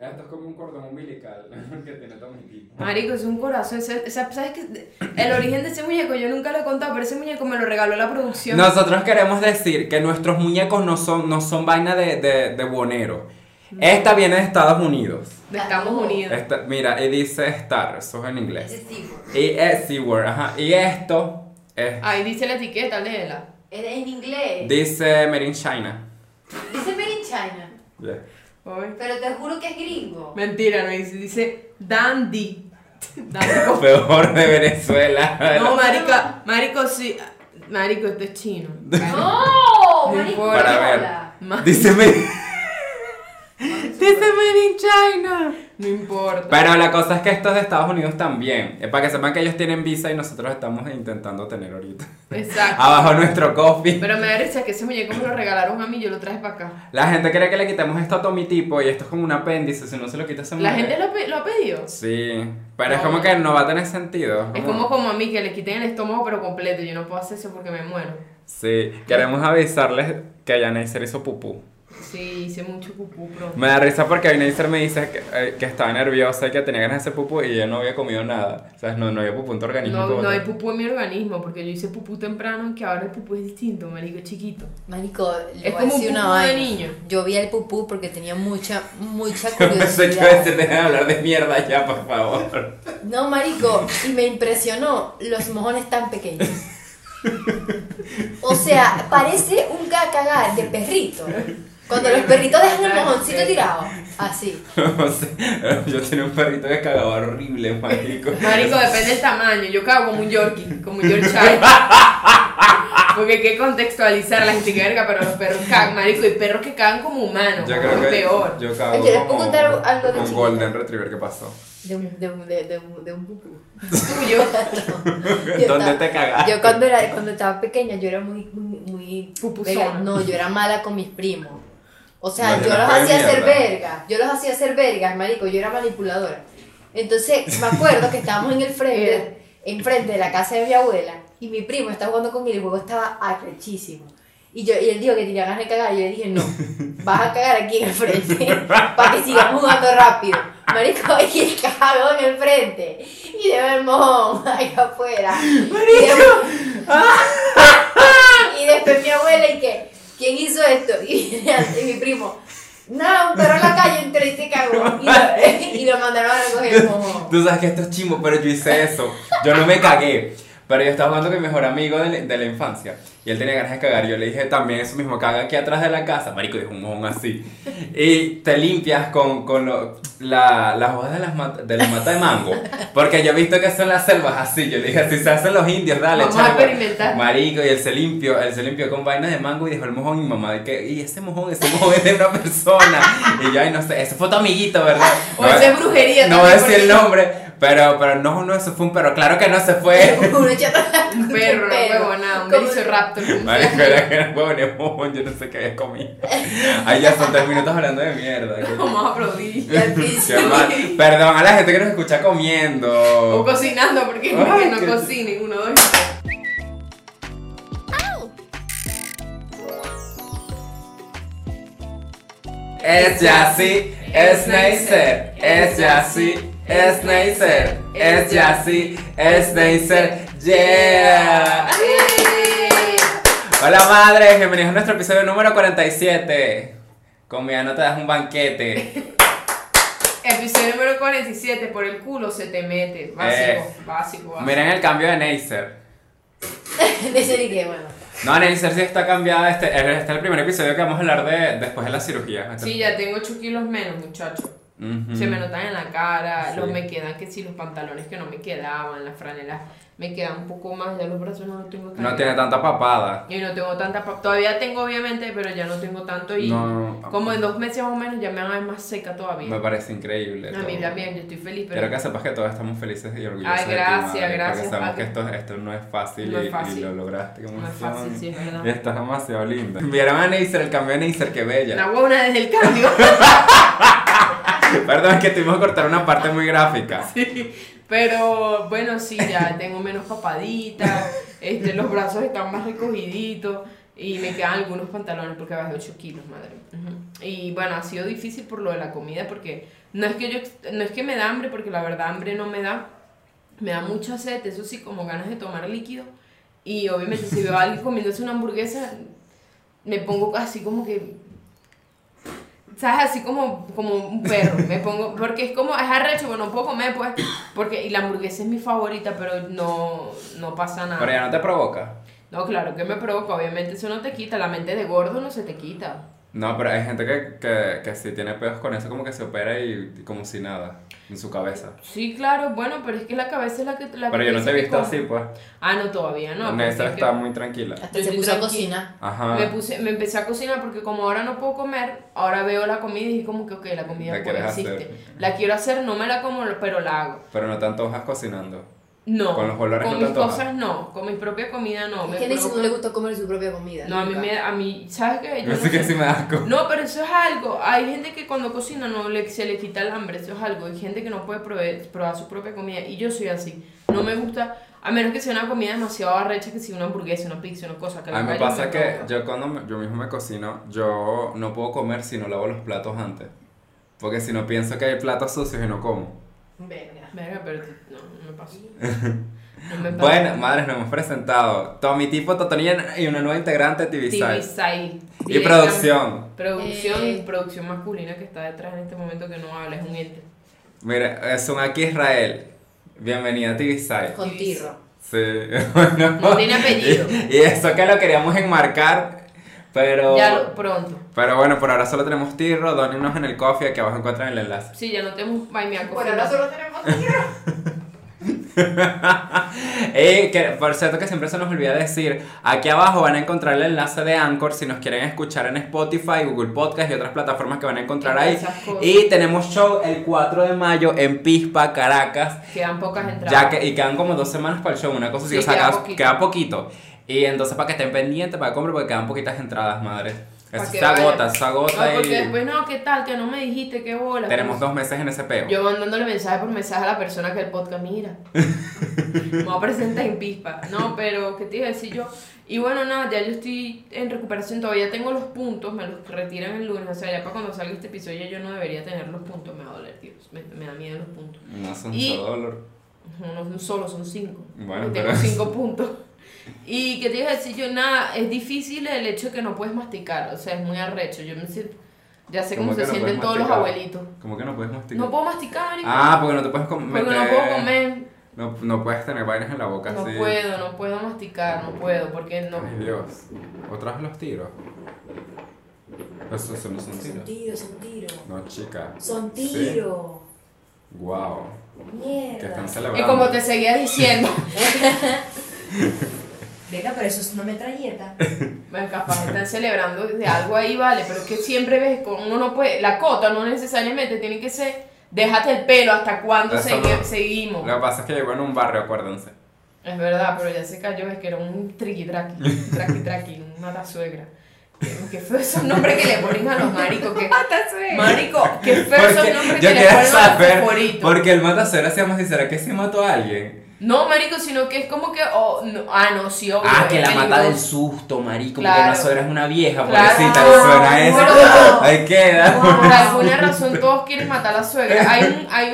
Esto es como un cordón umbilical que tiene todo mi tipo. Marico, es un corazón. ese- ¿Sabes qué? El origen de ese muñeco yo nunca lo he contado, pero ese muñeco me lo regaló la producción. Nosotros queremos decir que nuestros muñecos no son, no son vaina de, de, de buonero. Esta viene de Estados Unidos. Estamos unidos. Esta- mira, y dice Star, eso es en Ese inglés. tipo. Y es SeaWorld, ajá. Y esto es, Ahí dice la etiqueta, léela. Es en inglés. dice Made in China. Dice Made in China. Yeah. Ay. Pero te juro que es gringo. Mentira, no dice, dice Dandy. Dandy Peor de Venezuela. No, marica, marico, sí. Marico, esto es chino. ¡No! Marico. Para ver. dice Made in China. No importa. Pero la cosa es que esto es de Estados Unidos también. Es para que sepan que ellos tienen visa y nosotros estamos intentando tener ahorita. Exacto. Abajo nuestro coffee. Pero me da risa que ese muñeco me lo regalaron a mí, yo lo traje para acá. La gente cree que le quitemos esto a Tommy tipo y esto es como un apéndice, si no se lo quita se La muere. gente lo, ha pedido. Sí, pero es como que no va a tener sentido. Es como como a mí que le quiten el estómago pero completo. Yo no puedo hacer eso porque me muero. Sí, queremos avisarles que ya Neisser hizo pupú. Sí, hice mucho pupú, bro. Me da risa porque hoy Neisser me dice que, eh, que estaba nerviosa y que tenía ganas de hacer pupú y ella no había comido nada. O sea, no, no había pupú en tu organismo. No, no hay pupú en mi organismo porque yo hice pupú temprano que ahora el pupú es distinto, marico, chiquito. Marico, le Es voy a como un decir una pupú de niño. Yo vi el pupú porque tenía mucha, mucha a curiosidad. deja de hablar de mierda ya, por favor. No, marico, y me impresionó los mojones tan pequeños. O sea, parece un cagar de perrito. Cuando los perritos dejan el mojoncito tirado. Así. No sé, yo tenía un perrito que cagaba horrible, marico. Marico, depende del tamaño. Yo cago como un Yorkie, como un Yorkshire. Porque hay que contextualizar la gente que verga, pero los perros cagan, marico, y perros que cagan como humanos. Yo creo que peor. yo cago Oye, ¿les puedo como contar algo de un golden retriever que pasó. De un, de un, de, de un, de un pupú. Tuyo. Yo ¿Dónde estaba- te cagaste? Yo cuando, era, cuando estaba pequeña, yo era muy, muy, muy. No, yo era mala con mis primos. O sea, No, yo los hacía hacer mierda. verga. Yo los hacía hacer vergas, marico. Yo era manipuladora. Entonces, me acuerdo que estábamos en el frente, enfrente de la casa de mi abuela, y mi primo estaba jugando con él y el juego estaba arrechísimo. Y, yo, y él dijo que tenía ganas de cagar, y yo le dije, no, vas a cagar aquí en el frente, para que sigamos jugando rápido. Marico, y el cagó en el frente, y de ver el mojón ahí afuera. ¡Marico! Y después mi abuela y que, ¿quién hizo esto? Y, y mi primo, no, un perro en la calle entró y se cagó. Y lo, y lo mandaron a recoger mojón. Tú sabes que esto es chimbo, pero yo hice eso. Yo no me cagué. Pero yo estaba jugando con mi mejor amigo de, de la infancia. Y él tenía ganas de cagar. Yo le dije también eso mismo, caga aquí atrás de la casa. Marico, dijo un mojón así. Y te limpias con, con lo- la, las hojas de, las de la mata de mango. Porque yo he visto que son las selvas así. Yo le dije, así se hacen los indios, dale, Vamos a experimentar. Marico, y él se limpió, él se limpió con vainas de mango y dejó el mojón. Y mamá, de que, y ese mojón, ese mojón es de una persona. Y yo, ay, no sé, ese fue tu amiguito, ¿verdad? O esa es brujería No voy a decir el nombre, pero, pero no, no, eso fue un perro. Claro que no se fue. Uno Un perro, una huevona, un velociraptor. Marico, era que era mojón, yo no sé qué había comido. Ay, ya son tres minutos hablando de mierda. Vamos a aplaudir. Perdón a la gente que nos escucha O comiendo. cocinando, porque Ay, que no qué- cocinen. Uno, dos. Es ya sí, es Neisser. Es ya sí, es Neisser. Es ya sí, es Neisser. Yeah. Hola madres, bienvenidos a nuestro episodio número 47. Comida no te das un banquete. Episodio número 47, por el culo se te mete. Básico, Eh. básico, básico. Miren el cambio de Neisser. De serie que, bueno. No, Neisser sí está cambiada. Este, este es el primer episodio que vamos a hablar de después de la cirugía. Este- Sí, ya tengo 8 kilos menos, Ujú. Se me notan en la cara, Sí. los me quedan que si los pantalones que no me quedaban, las franelas me quedan un poco más, ya los brazos no los tengo tan No tiene tanta papada. Y no tengo tanta, pa- todavía tengo obviamente, pero ya no tengo tanto y No. como en dos meses más o menos ya me van a ver más seca todavía. Me parece increíble. a mí todo. también, yo estoy feliz, pero Quiero que sepas que todos estamos felices y orgullosos. Ay, de ti, gracias, madre, gracias, Porque sabemos que esto, esto no es fácil, No es y- Y, fácil. lo lograste. qué no es fácil, sí, es verdad. Y estás demasiado linda. Vieron a Neisser, el cambio de Neisser, qué bella. La huevona desde el cambio. Perdón, es que tuvimos que cortar una parte muy gráfica. Sí, pero bueno, sí, ya tengo menos papaditas, este, los brazos están más recogiditos, Y me quedan algunos pantalones porque bajé 8 kilos, madre. Y bueno, ha sido difícil por lo de la comida porque no es que yo no es que me da hambre porque la verdad hambre no me da. Me da mucha sed, eso sí, como ganas de tomar líquido. Y obviamente si veo a alguien comiéndose una hamburguesa, me pongo así como que ¿Sabes? Así como, como un perro. Me pongo. Porque es como. Es arrecho, pero no puedo comer, pues. Porque. Y la hamburguesa es mi favorita, pero no. No pasa nada. Pero ya no te provoca. No, claro que me provoca. Obviamente eso no te quita. La mente de gordo no se te quita. No, pero hay gente que, que, que si tiene peos con eso, como que se opera y, y como si nada, en su cabeza. Sí, claro. Bueno, pero es que la cabeza es la que. La Pero que yo no te he visto así, pues. Ah, no, todavía no. Que está muy tranquila. Hasta Yo se a cocinar. Ajá. Me, puse, me empecé a cocinar porque como ahora no puedo comer, ahora veo la comida y dije como que, ok, la comida La pues, existe. hacer. La quiero hacer, no me la como, pero la hago. Pero no te antojas cocinando. No, Con los olores con no mis antoja. cosas no, con mi propia comida no. Me que a Nancy no provoca- le gusta comer su propia comida. No, a mí, me, a mí, ¿sabes qué? Yo no sé que sé. sí me da asco. No, pero eso es algo. Hay gente que cuando cocina no le, se le quita el hambre, eso es algo. Hay gente que no puede probar, probar su propia comida y yo soy así. No me gusta, a menos que sea una comida demasiado arrecha, que sea una hamburguesa, una pizza, una cosa. Que A mí me pasa que provoca. yo cuando me- yo mismo me cocino, yo no puedo comer si no lavo los platos antes. Porque si no pienso que hay platos sucios y no como. Verga. Verga, pero no, no me pasa. No. Bueno, madres, nos hemos presentado. Tommy Tipo, Totonilla y una nueva integrante de TV TV Side. Side. Y producción. Producción, Eh. producción masculina que está detrás en este momento que no habla, es un ente. Mira, es un aquí Israel. Bienvenida a TV Side. Con tirro. Sí, bueno. No tiene apellido. Y, y eso que lo queríamos enmarcar, pero... Ya lo, pronto. Pero bueno, por ahora solo tenemos Tirro, dónenos en el coffee, aquí abajo encuentran el enlace. Sí, ya no tenemos a Por ahora solo tenemos tirro. Y que, por cierto que siempre se nos olvida decir, aquí abajo van a encontrar el enlace de Anchor si nos quieren escuchar en Spotify, Google Podcast y otras plataformas que van a encontrar ahí. Y tenemos show el 4 de mayo en Pispa, Caracas. Quedan pocas entradas. Ya que, y quedan como dos semanas para el show, una cosa así, Sí, o sea, queda queda, poquito. queda poquito. Y entonces para que estén pendientes, para que compren, porque quedan poquitas entradas, madre. Eso se agota, se agota No, porque y después, no, ¿qué tal? Que no me dijiste, qué bola. tenemos dos meses en ese peo. Yo mandándole mensaje por mensaje a la persona que el podcast mira. me voy a presentar en pispa. No, pero, ¿qué te iba a decir yo? Y bueno, nada, ya yo estoy en recuperación, todavía tengo los puntos, me los retiran el lunes, o sea, ya para cuando salga este episodio yo no debería tener los puntos, me va a doler, Dios, me, me da miedo los puntos. No son Y- solo dolor. No, no solo, son cinco. Bueno, Y tengo pero- cinco puntos. Y que te iba a decir yo, nada, es difícil el hecho de que no puedes masticar, o sea, es muy arrecho. Yo me siento, ya sé cómo ¿Cómo se que no sienten todos los abuelitos. ¿Cómo que no puedes masticar? No puedo masticar. Ah, porque no te puedes com- porque no puedo comer. No, no puedes tener vainas en la boca No así. puedo, no puedo masticar, no puedo, porque no. Ay, Dios. ¿Otra vez los tiros? Esos son- no son Son tiros. tiros, son tiros. No, chica. Son Sí. tiros. Wow. Que Mierda. están Y celebrando. como te seguía diciendo, Venga, pero eso es una metralleta. bueno, capaz están celebrando de algo ahí, vale, pero es que siempre ves, uno no puede, la cota no necesariamente tiene que ser, déjate el pelo, hasta cuándo segui- no. seguimos. Lo que pasa es que llegó en un barrio, acuérdense. Es verdad, pero ya se cayó, es que era un triqui traqui, traqui traqui, un matasuegra. Qué feo esos nombres que le ponen a los maricos, que Marico, qué feo esos Porque nombres que le ponen a los favoritos. porque el matacero hacíamos y será que se mató a alguien. No, marico, sino que es como que, oh, no, ah, no, sí, obvio. Ah, que la mata del susto, marico, Claro. porque suegra es una vieja, Claro. pobrecita, y suena eso. Pero- Ahí queda. Por alguna razón todos quieren matar a la suegra. Hay un, hay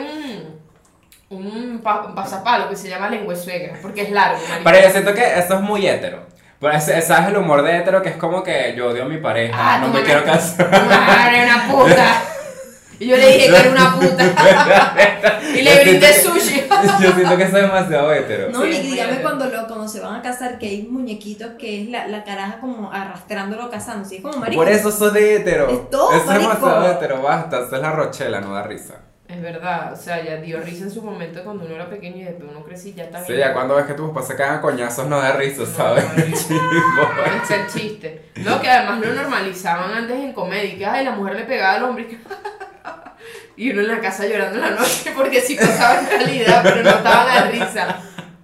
un, un, pa- un pasapalo que se llama lengua suegra, porque es largo, marico. Pero yo siento que eso es muy hétero. Pero ese, ese es el humor de hétero que es como que yo odio a mi pareja, Ah, no me quiero casar. Madre, una puta. Y yo le dije que era una puta. y le brindé siento que- sushi. Yo siento que eso es demasiado hétero. No, Sí, ni es muy dígame cuando, lo, cuando se van a casar que hay muñequitos que es la, la caraja como arrastrándolo casándose. Es como marico. Por eso sos de hétero. Es todo, Eso es marico. demasiado hétero, basta. Eso es la rochela, no da risa. Es verdad, o sea, ya dio risa en su momento cuando uno era pequeño y después uno crecí y ya está Sí, bien. ya cuando ves que tus papás se cagan a coñazos no da risa, No, ¿sabes? marico. Chimbo. Puede ser chiste. No, que además lo normalizaban antes en comedia. y Que ay, la mujer le pegaba al hombre. y que- Y uno en la casa llorando en la noche porque sí pasaba en realidad, pero no estaba la risa.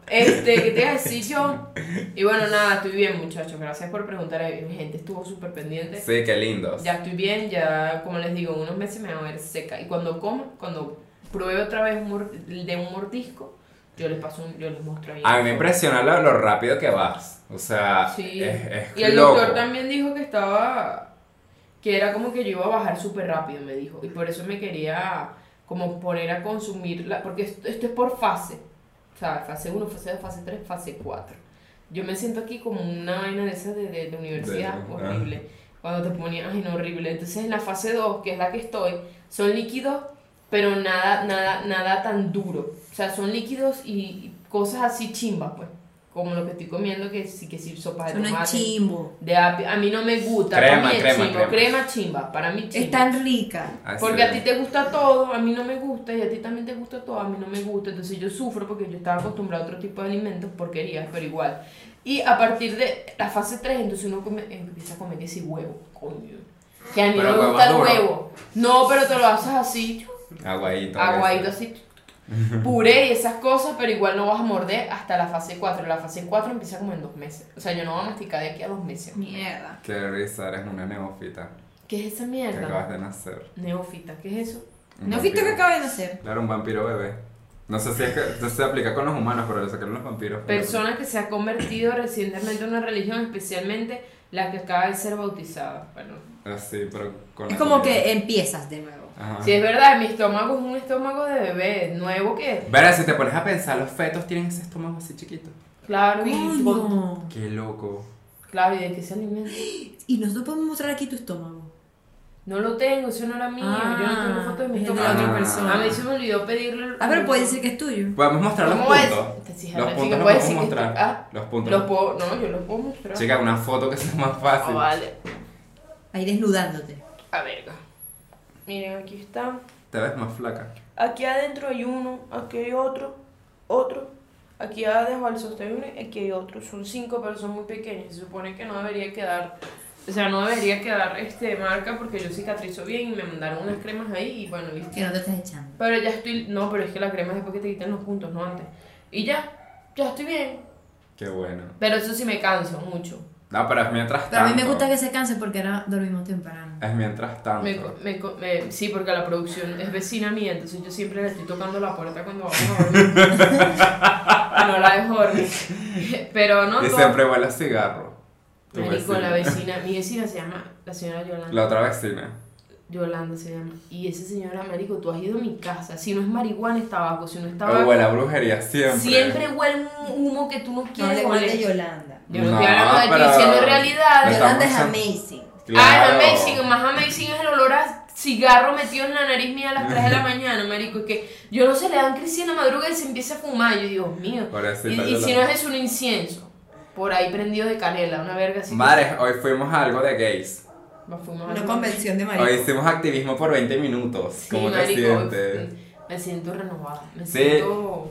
Este, ¿qué te iba a decir yo? Y bueno, nada, estoy bien, muchachos. Gracias por preguntar. Mi gente estuvo súper pendiente. Sí, qué lindos. Ya estoy bien, ya, como les digo, en unos meses me voy a ver seca. Y cuando coma, cuando pruebe otra vez un de un mordisco, yo les paso un, yo les muestro ahí. A mí me impresiona lo, lo rápido que vas. O sea, Sí. es, es Y el loco. doctor también dijo que estaba. Que era como que yo iba a bajar súper rápido, me dijo. Y por eso me quería como poner a consumir. La, porque esto, esto es por fase. O sea, fase 1, fase 2, fase 3, fase 4. Yo me siento aquí como una vaina de esas de, de, de universidad De- horrible. Cuando te ponían, ay no, horrible. Entonces en la fase 2, que es la que estoy, son líquidos, pero nada, nada, nada tan duro. O sea, son líquidos y, y cosas así chimbas, pues. Como lo que estoy comiendo, que sí, que sí, sopa de es tomate. chimbo. De apio. A mí no me gusta. Crema, para mí es crema, chimbo. crema. Crema chimba. Para mí Es chimba. tan rica. Así Porque a es. ti te gusta todo, a mí no me gusta, y a ti también te gusta todo, a mí no me gusta. Entonces yo sufro porque yo estaba acostumbrada a otro tipo de alimentos, porquerías, pero igual. Y a partir de la fase 3, entonces uno come- empieza a comer que si huevo, coño. Que a mí Pero no me gusta el duro. huevo. No, pero te lo haces así, Aguadito. aguadito así. Puré y esas cosas, pero igual no vas a morder hasta la fase 4. La fase 4 empieza como en dos meses. O sea, yo no voy a masticar de aquí a dos meses. Mierda. Qué risa, eres una neófita. ¿Qué es esa Que mierda? acabas de nacer. Neófita, ¿qué es eso? Un ¿No viste vampiro. que acaba de nacer? Claro, un vampiro bebé. No sé si es que se aplica con los humanos, pero sé que los vampiros. Persona que se ha convertido recientemente en una religión, especialmente la que acaba de ser bautizada. Bueno, Así, pero con Es como comida. que empiezas de nuevo. Ajá. si es verdad, mi estómago es un estómago de bebé, nuevo que. Verá, si te pones a pensar, los fetos tienen ese estómago así chiquito. Claro, y. Qué loco. Claro, ¿y de qué se alimenta? Y nosotros podemos mostrar aquí tu estómago. No lo tengo, eso no era mío. yo no tengo foto de mi es de estómago. otra persona. A mí se me olvidó pedirle. Ah, pero puede decir que es tuyo. Podemos mostrar los puntos. Los puntos los podemos mostrar. ah, Los puntos. Los puedo, no, yo los puedo mostrar. Chica, una foto que sea más Ah, fácil. vale. Ahí desnudándote. A verga. Miren, aquí está. Te ves más flaca. Aquí adentro hay uno, aquí hay otro, otro. Aquí abajo al sostén uno, aquí hay otro. Son cinco, pero son muy pequeños. Se supone que no debería quedar, o sea, no debería quedar este marca porque yo cicatrizo bien y me mandaron unas cremas ahí y bueno, listo. Que no te estás echando. Pero ya estoy, no, pero es que la crema es después que te quiten los puntos, no antes. Y ya, ya estoy bien. Qué bueno. Pero eso sí me canso mucho. No, pero es mientras tanto. Pero a mí me gusta que se canse porque ahora dormimos temprano. Es mientras tanto. Me, co- me, me- sí, porque la producción es vecina mía, entonces yo siempre le estoy tocando la puerta cuando vamos a dormir. no la dejo dormir. Pero no, y todo- siempre huele a cigarro. Tu Marico, la vecina, mi vecina se llama la señora Yolanda. La otra vecina. Yolanda se llama. Y esa señora, marico, tú has ido a mi casa. Si no es marihuana, es tabaco. Si no es tabaco, Huele a brujería siempre. siempre huele un humo que tú no No quieres le oler. de Yolanda. Yo no, estoy hablando de ti, pero- diciendo está- Yolanda es amazing. Ah, Claro. es amazing. Más amazing es el olor a cigarro metido en la nariz mía a las 3 de la mañana, marico. Es que yo no sé, le dan crisis en la madruga y se empieza a fumar. Yo, Dios mío. Y, y si no es eso, un incienso. Por ahí prendido de canela, una verga así. Madre, hoy fuimos a algo de gays. Nos fuimos a Una convención de Hoy marico. hicimos activismo por 20 minutos. Sí, ¿Cómo te marico, sientes? Me siento renovada. Me Sí. siento.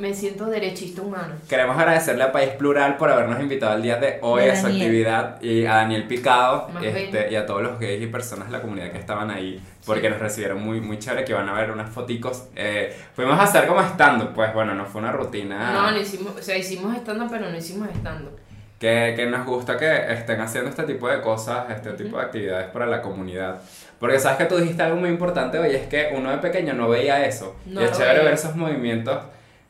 Me siento derechista humano. Queremos agradecerle a País Plural por habernos invitado el día de hoy a su actividad y a Daniel Picado este, y a todos los gays y personas de la comunidad que estaban ahí porque Sí. nos recibieron muy, muy chévere que van a ver unas foticos. Eh, fuimos a hacer como estando, pues bueno, no fue una rutina No, no hicimos, o sea, hicimos estando, pero no hicimos estando. que, que nos gusta que estén haciendo este tipo de cosas, este tipo de actividades para la comunidad. Porque sabes que tú dijiste algo muy importante hoy, es que uno de pequeño no veía eso. No y es chévere veía. ver esos movimientos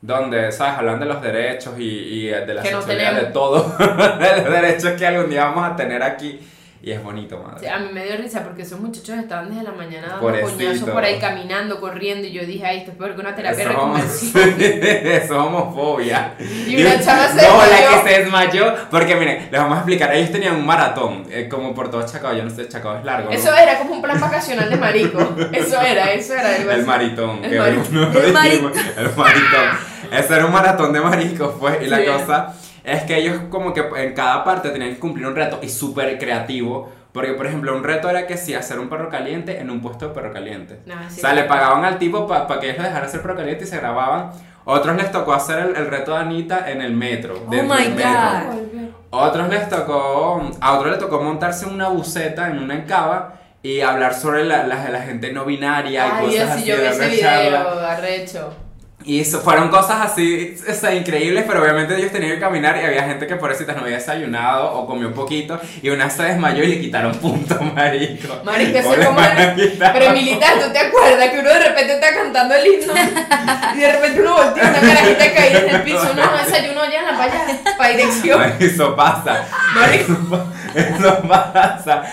donde, ¿sabes? Hablan de los derechos y, y de la Que no sexualidad, de tenemos. todo, de los derechos que algún día vamos a tener aquí. Y es bonito, madre. sea, a mí me dio risa porque esos muchachos estaban desde la mañana dando coñazos por ahí caminando, corriendo. Y yo dije, ay, esto es peor que una terapia de Eso es homo- eso es homofobia. Y una chava se No, la que se desmayó. Porque miren, les vamos a explicar. Ellos tenían un maratón, eh, como por todo Chacao. Yo no sé, Chacao es largo. ¿no? Eso era como un plan vacacional de marico. Eso era, eso era. El maritón. El maritón. El maritón. Ese era un maratón de maricos, pues. Y la cosa es que ellos, como que en cada parte tenían que cumplir un reto y súper creativo. Porque, por ejemplo, un reto era que sí, hacer un perro caliente en un puesto de perro caliente. Ah, sí. o sea, le pagaban al tipo para que ellos lo dejaran hacer perro caliente y se grababan. Otros les tocó hacer el, el reto de Anita en el metro. dentro my del metro. God. Otros les tocó, a otros les tocó montarse en una buceta, en una encaba y hablar sobre la, la, la gente no binaria y Ay, cosas Dios, así si yo vi de ese una charla. video, arrecho. Y eso fueron cosas así, o sea, increíbles, pero obviamente ellos tenían que caminar y había gente que por eso no había desayunado o comió un poquito y una se desmayó y le quitaron puntos, marico. Marico, eso ¿Cómo es como. Pero militar, ¿tú te acuerdas que uno de repente está cantando el himno y de repente uno voltea una carajita caída en el piso? No, desayuno ya en la playa, para dirección. Eso pasa. Marico. Eso pasa.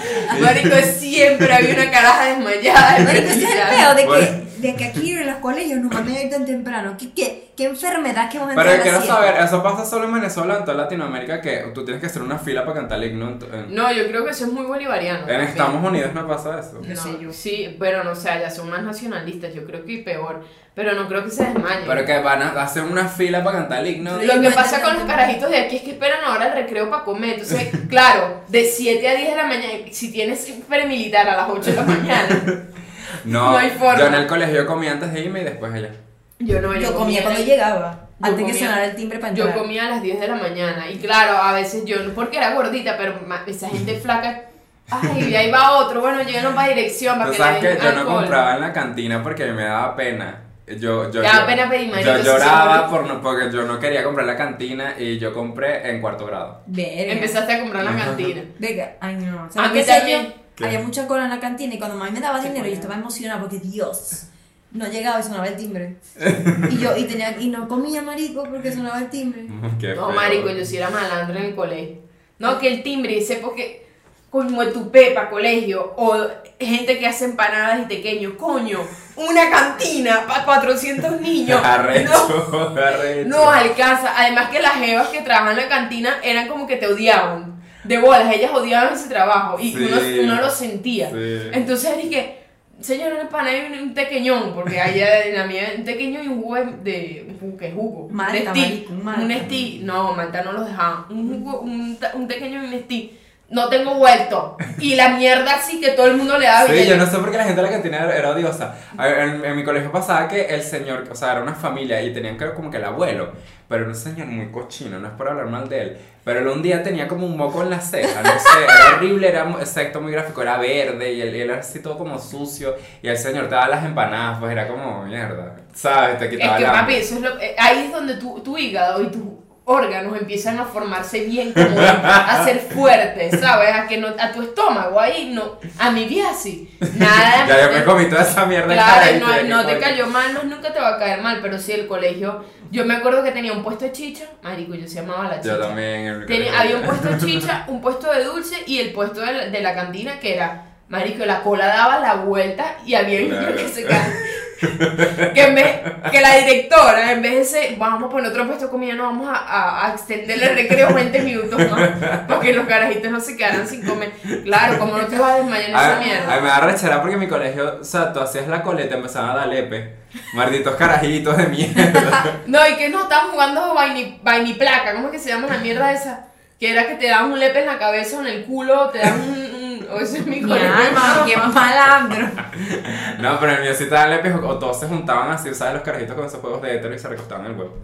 Marico, siempre había una caraja desmayada. Marico, ese es el de Bueno. que, de que aquí en los colegios nos mandan a ir tan temprano. ¿Qué, qué, qué enfermedad que vamos a Pero yo a quiero saber, eso pasa solo en Venezuela, en toda Latinoamérica, que tú tienes que hacer una fila para cantar el himno. en tu- en- No, yo creo que eso es muy bolivariano. En. Estados Unidos no pasa eso. No sé yo. Sí, pero no sé, ya son más nacionalistas, yo creo que peor. Pero no creo que se desmayen. Pero que van a hacer una fila para cantar el himno. Lo que pasa con los carajitos de aquí es que esperan ahora el recreo para comer. Entonces, claro, de 7 a 10 de la mañana, si tienes premilitar a las 8 de la mañana, No, No hay forma. yo en el colegio comí antes de irme y después allá. yo no, Yo comía cuando yo llegaba. Yo Antes que comía- sonara el timbre para Yo entrar. comía a las 10 de la mañana. Y claro, a veces yo, no porque era gordita, pero esa gente flaca. Ay, y ahí va otro. Bueno, llegaron para dirección, para Tú que sabes que yo no compraba en la cantina porque me daba pena. Yo, yo, daba yo- pena pedir, Yo lloraba por no, porque yo no quería comprar la cantina y yo compré en cuarto grado. Verga. Empezaste a comprar la cantina. Verga, ay no. A ¿Sabes mí qué hacía también. yo? ¿Qué? Había mucha cola en la cantina y cuando mami me daba dinero yo estaba emocionada porque Dios no llegaba y sonaba el timbre. y yo y tenía y no comía marico porque sonaba el timbre. Qué No, feo. marico, yo sí era malandro en el colegio. No, que el timbre, sé porque como tu pepa, colegio, o gente que hace empanadas y pequeños, coño, una cantina para 400 niños. No, Arrecho, arrecho. no alcanza. Además que las jevas que trabajan en la cantina eran como que te odiaban. De bolas, ellas odiaban ese trabajo y Sí. uno, uno lo sentía. Sí. Entonces dije, señor, una empanada y un tequeñón, porque allá en la mía un tequeño y un jugo de, ¿qué jugo? Malta, de Malta. Un Nestí. No, Malta no los dejaban. Un jugo, un, ta- un tequeño y un Nestí. No tengo vuelto. Y la mierda así que todo el mundo le daba. Sí, yo no sé por qué la gente de la cantina era, era odiosa. En, en mi colegio pasaba que el señor, o sea, era una familia y tenían que como que el abuelo, pero era un señor muy cochino, no es por hablar mal de él, pero él un día tenía como un moco en la ceja, no sé, era horrible, era exacto, muy gráfico, era verde y él, él era así todo como sucio y el señor te daba las empanadas, pues era como mierda, ¿sabes? Te Es quitaba que la papi, eso es lo, eh, ahí es donde tu, tu hígado y tus órganos empiezan a formarse bien, como a ser fuertes, ¿sabes? A que no, a tu estómago ahí no, a mi vida así, nada. Ya yo me comí toda esa mierda Claro, no, no te cayó mal, no, nunca te va a caer mal, pero sí el colegio. Yo me acuerdo que tenía un puesto de chicha, marico, yo se llamaba la chicha. Yo también. en el Tenía- había un puesto de chicha, un puesto de dulce y el puesto de la, de la cantina que era, marico, la cola daba la vuelta y había Claro. que se caían. que, en vez- que la directora, en vez de ese, vamos a poner otro puesto de comida, no vamos a, a, a extender el recreo 20 minutos más, para que los carajitos no se quedaran sin comer. Claro, como no te vas a desmayar en esa A, a mí mierda. me da rechera porque en mi colegio, o sea, tú hacías la coleta y empezaban a dar lepe. Malditos carajitos de mierda. No, y que no, estaban jugando vaini, vainiplaca, ¿cómo es que se llama la mierda esa? Que era que te daban un lepe en la cabeza o en el culo, te daban un... o eso es mi alma, qué malandro. No, pero en el mío sí te daban lepe o todos se juntaban así, ¿sabes? Los carajitos con esos juegos de hétero y se recostaban en el huevo.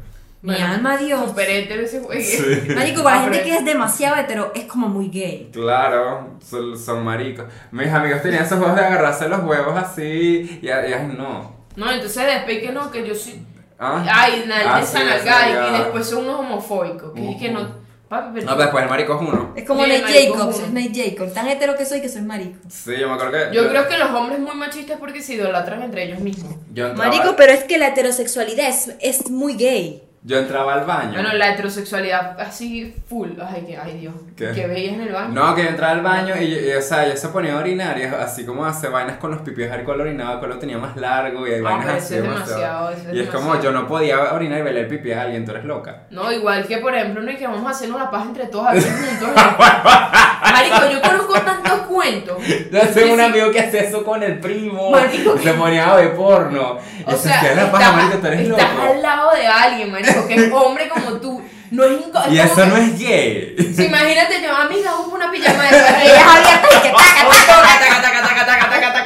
Mi Bueno, alma, Dios. Super hétero ese juego. Marico, para la gente que es demasiado hetero, es como muy gay. Claro, son, son maricos. Mis amigos tenían esos juegos de agarrarse los huevos así y, ay, no. No, entonces después que no, que yo soy... ¿Ah? Ay, nadie Ah, sí, y después son unos homofóbicos, que es que no... Papi, pero... No, después el marico es uno. Es como Sí, Nate Jacobs, es Nate Jacobs. Tan hetero que soy que soy marico. Sí, yo me acuerdo que. Yo creo que los hombres muy machistas porque se idolatran entre ellos mismos. Yo entraba, Marico, pero es que la heterosexualidad es, es muy gay. Yo entraba al baño. Bueno, la heterosexualidad así full. Ay, que, ay Dios. ¿Qué? Que veías en el baño. No, que entraba al baño y, y, o sea, yo se ponía a orinar y así como hace vainas con los pipis, el cual orinaba, el lo tenía más largo y hay vainas así es demasiado, es y es como, yo no podía orinar y verle el pipi a alguien, tú eres loca. No, igual que por ejemplo, no es que vamos a hacernos la paz entre todos aquí juntos. Marico, yo conozco tantos cuentos. Yo tengo un amigo que hacía eso con el primo. Marico, se ponía a ver porno. O se sea, hacía la estás, paja, marico, tú eres estás loco. al lado de alguien, marico, que es hombre como tú. No es inco- Y eso no que- es gay. Sí, imagínate yo, amiga, por una pijama de perro. Y es abierta y que taca, Taca, taca, taca, taca, taca, taca, taca.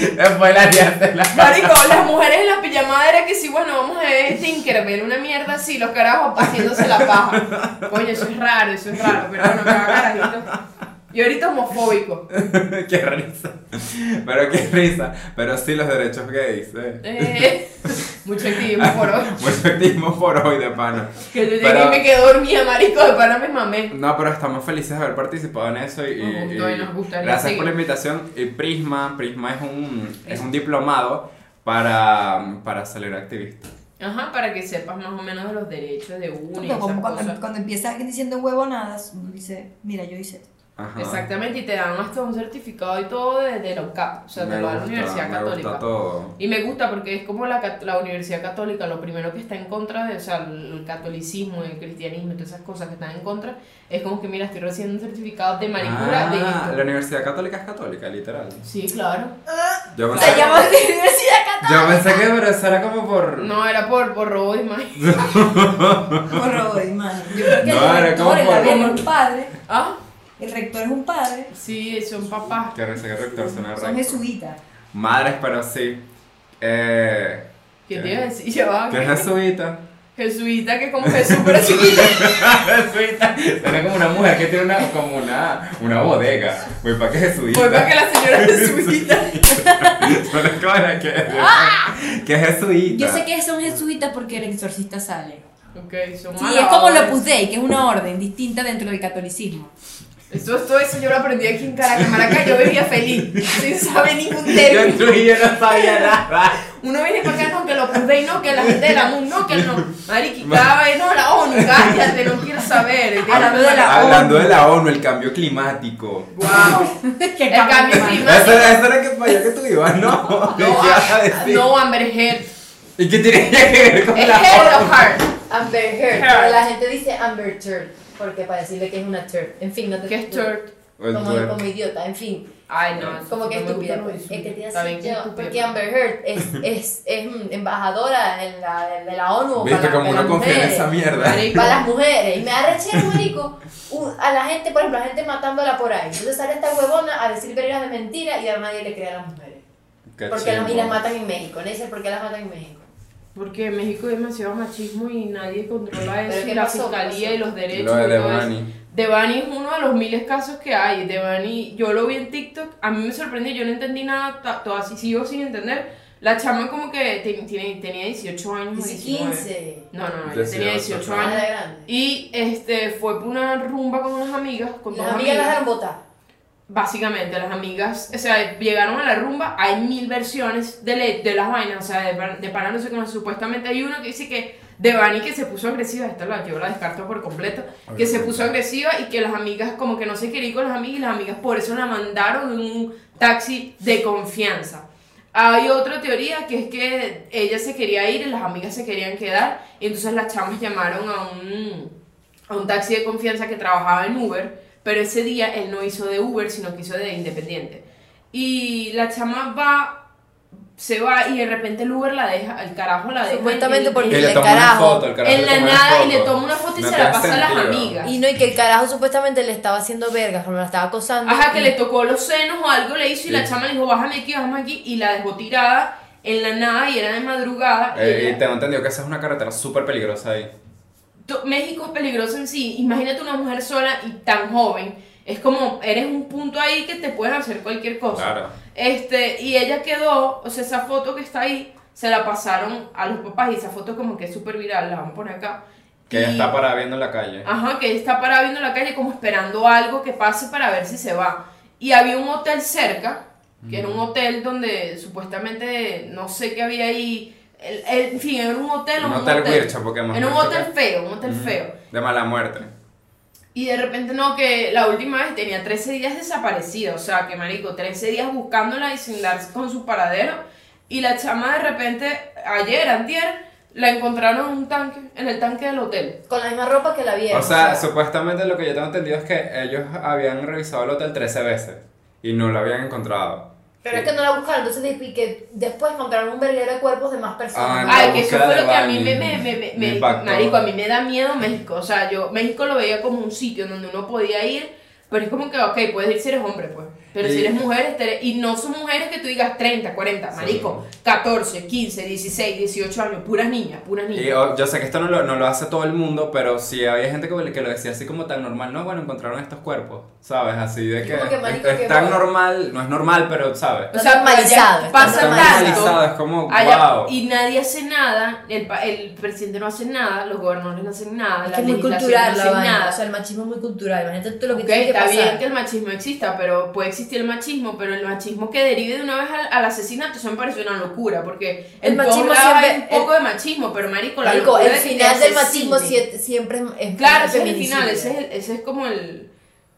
Después la se la Marico, las mujeres en la pijamada era que sí, bueno, vamos a ver Tinkerbell, una mierda así, los carajos haciéndose la paja. Coño, eso es raro, eso es raro, pero bueno, cada carajito. Y ahorita homofóbico. qué risa. Pero qué risa. Pero sí, los derechos gays. Eh. Eh, mucho activismo por hoy. Mucho activismo por hoy de pana. Que yo llegué Pero- y me quedé dormida, marico, de pana me mamé. No, pero estamos felices de haber participado en eso y, Nos gustó y y nos gustaría gracias seguir. por la invitación. Y Prisma, Prisma es un, es un diplomado para, para salir activista. Ajá, para que sepas más o menos de los derechos de uno cuando, cosas. cuando empieza alguien diciendo huevonadas, uno dice, mira, yo hice esto. Ajá. Exactamente, y te dan hasta un certificado y todo de, de la UCAP, o sea, te Me lo da la gusta, Universidad me Católica. gusta todo. Y me gusta porque es como la, la Universidad Católica, lo primero que está en contra de, o sea, el catolicismo, el cristianismo y todas esas cosas que están en contra, es como que, mira, estoy recibiendo un certificado de maricura de Ah, esto. la Universidad Católica es católica, literal. Sí, claro. Yo pensé, Se llama Universidad yo pensé que pero eso era como por... No, era por, por robo de imagen. Horror, man. Yo creo que No, el era como por- un padre. Ah, El rector es un padre. sí, son papás. Que risa que rector Son recto. jesuitas. Madres, pero sí. Eh, ¿Qué te iba a decir? Ya va. ¿Qué es jesuita? Jesuita, que como Jesús, pero chiquita. jesuita. Suena como una mujer que tiene una, como una, una bodega. Voy para que jesuita. Fue para que la señora jesuita. Suena como la que, que es jesuita. Yo sé que son jesuitas porque el exorcista sale. Ok, son Sí, es como lo Opus Dei, que es una orden distinta dentro del catolicismo. Eso, todo eso yo lo aprendí aquí en Maracay yo vivía feliz, sin saber ningún Yo término. en Trujillo no sabía nada. Uno viene para acá, no, que lo puse y no, que la gente de la MUN, no, que no. Mariqui, cada vez no, la ONU, cállate, no quiero saber. Hablando de la Hablando ONU. de la ONU, el cambio climático. Wow. El cambio Eso, climático. eso era que para allá que tú ibas, ¿no? ¿Qué No, ah, decir? no, Amber Heard. ¿Y qué tiene que ver con ¿Es la Heard ONU? Heart? Amber Heard, Heard. pero la gente dice Amber Turd, porque para decirle que es una turd. En fin, no te ¿Qué es el Como, como idiota, en fin. Ay, no. Como que no estúpida, pues. Es que te hace yo, porque Amber Heard es, es, es embajadora en la, de la ONU Viste para, como para uno las confía en mujeres. esa mierda. Para las mujeres. Y me da rechero, marico. A la gente, por ejemplo, a la gente matándola por ahí. Entonces sale esta huevona a decir vergas de mentira y a nadie le cree a las mujeres. Qué Porque las, y las matan en México. Dicen por qué las matan en México. Porque en México hay demasiado machismo y nadie controla ¿Pero eso. Y la pasó? ¿Qué fiscalía pasó? y los derechos. Lo de. Devani. Devani es uno de los miles casos que hay. Devani, yo lo vi en TikTok, a mí me sorprendió, yo no entendí nada, todo así sigo sin entender. La chama como que te- tiene, tenía 18 años o Dice 19. 15. No, no, no, tenía 18, 18 Ah, años. Y este, fue por una rumba con unas amigas, con Las dos amigas las amigas. dejan votar. Básicamente, las amigas, o sea, llegaron a la rumba, hay mil versiones de, le- de las vainas, o sea, de, de pana no. Supuestamente hay uno que dice que Devani que se puso agresiva, esta la, yo la descarto por completo, que se puso agresiva y que las amigas como que no se quería ir con las amigas y las amigas por eso la mandaron en un taxi de confianza. Hay otra teoría que es que ella se quería ir y las amigas se querían quedar y entonces las chamas llamaron a un, a un taxi de confianza que trabajaba en Uber, pero ese día él no hizo de Uber, sino que hizo de Independiente. Y la chama va, se va y de repente el Uber la deja, el carajo la deja. Supuestamente en- porque el toma una carajo. foto, el carajo en le la toma una nada y le toma una foto y No se la pasa a las sentido. amigas. Y no, y que el carajo supuestamente le estaba haciendo vergas, como la estaba acosando. Ajá, que y- le tocó los senos o algo le hizo y Sí. la chama le dijo, bájame aquí, bájame aquí, y la dejó tirada en la nada y era de madrugada. y Eh, ella- y tengo entendido que esa es una carretera súper peligrosa ahí. México es peligroso en sí. Imagínate una mujer sola y tan joven. Es como, eres un punto ahí que te pueden hacer cualquier cosa. Claro. Este, y ella quedó, o sea, esa foto que está ahí, se la pasaron a los papás y esa foto como que es súper viral, la vamos a poner acá. Que ella está parada viendo en la calle. Ajá, que ella está parada viendo la calle como esperando algo que pase para ver si se va. Y había un hotel cerca, que era un hotel donde supuestamente, no sé qué había ahí, el- el- en fin, era un hotel o Un un hotel hotel. Wircha, porque hemos Era un hotel que- feo, un hotel Ujú. feo. De mala muerte. Y de repente no, que la última vez tenía 13 días desaparecida, o sea, que marico, 13 días buscándola y sin dar con su paradero. Y la chama de repente, ayer, antier, la encontraron en un tanque, en el tanque del hotel. Con la misma ropa que la vieron. O sea, supuestamente lo que yo tengo entendido es que ellos habían revisado el hotel 13 veces y no lo habían encontrado. Pero es que no la buscaron, entonces y que después encontraron un verguero de cuerpos de más personas. Ah. Ay, que eso fue lo que a mí me, me, me, me- marico, a mí me da miedo México. O sea, yo México lo veía como un sitio donde uno podía ir, pero es como que, ok, puedes ir si eres hombre, pues. Pero Y- si eres mujer, estere- y no son mujeres que tú digas 30, 40, marico, 14, 15, 16, 18 años, puras niñas, puras niñas. Y oh, yo sé que esto no lo, no lo hace todo el mundo, pero sí había gente que, que lo decía así como tan normal. No, bueno, encontraron estos cuerpos, ¿sabes? Así de que, que, marico, es, es tan bola. normal, no es normal, pero, ¿sabes? O sea, normalizado, pasa normalizado. es como, allá- wow. y nadie hace nada, el, el presidente no hace nada, los gobernadores no hacen nada, Es la muy legislación cultural no la hace vaina. nada. O sea, el machismo es muy cultural. Imagínate todo lo que Ok, tiene que está pasar. bien que el machismo exista, pero puede existir el machismo, pero el machismo que derive de una vez al, al asesinato, eso me parece una locura, porque El machismo siempre- un poco de machismo, pero marico, la Marico, locura el final del machismo asesinen. sie- siempre es, Claro, es ese es el final, ese es, el- ese es como el...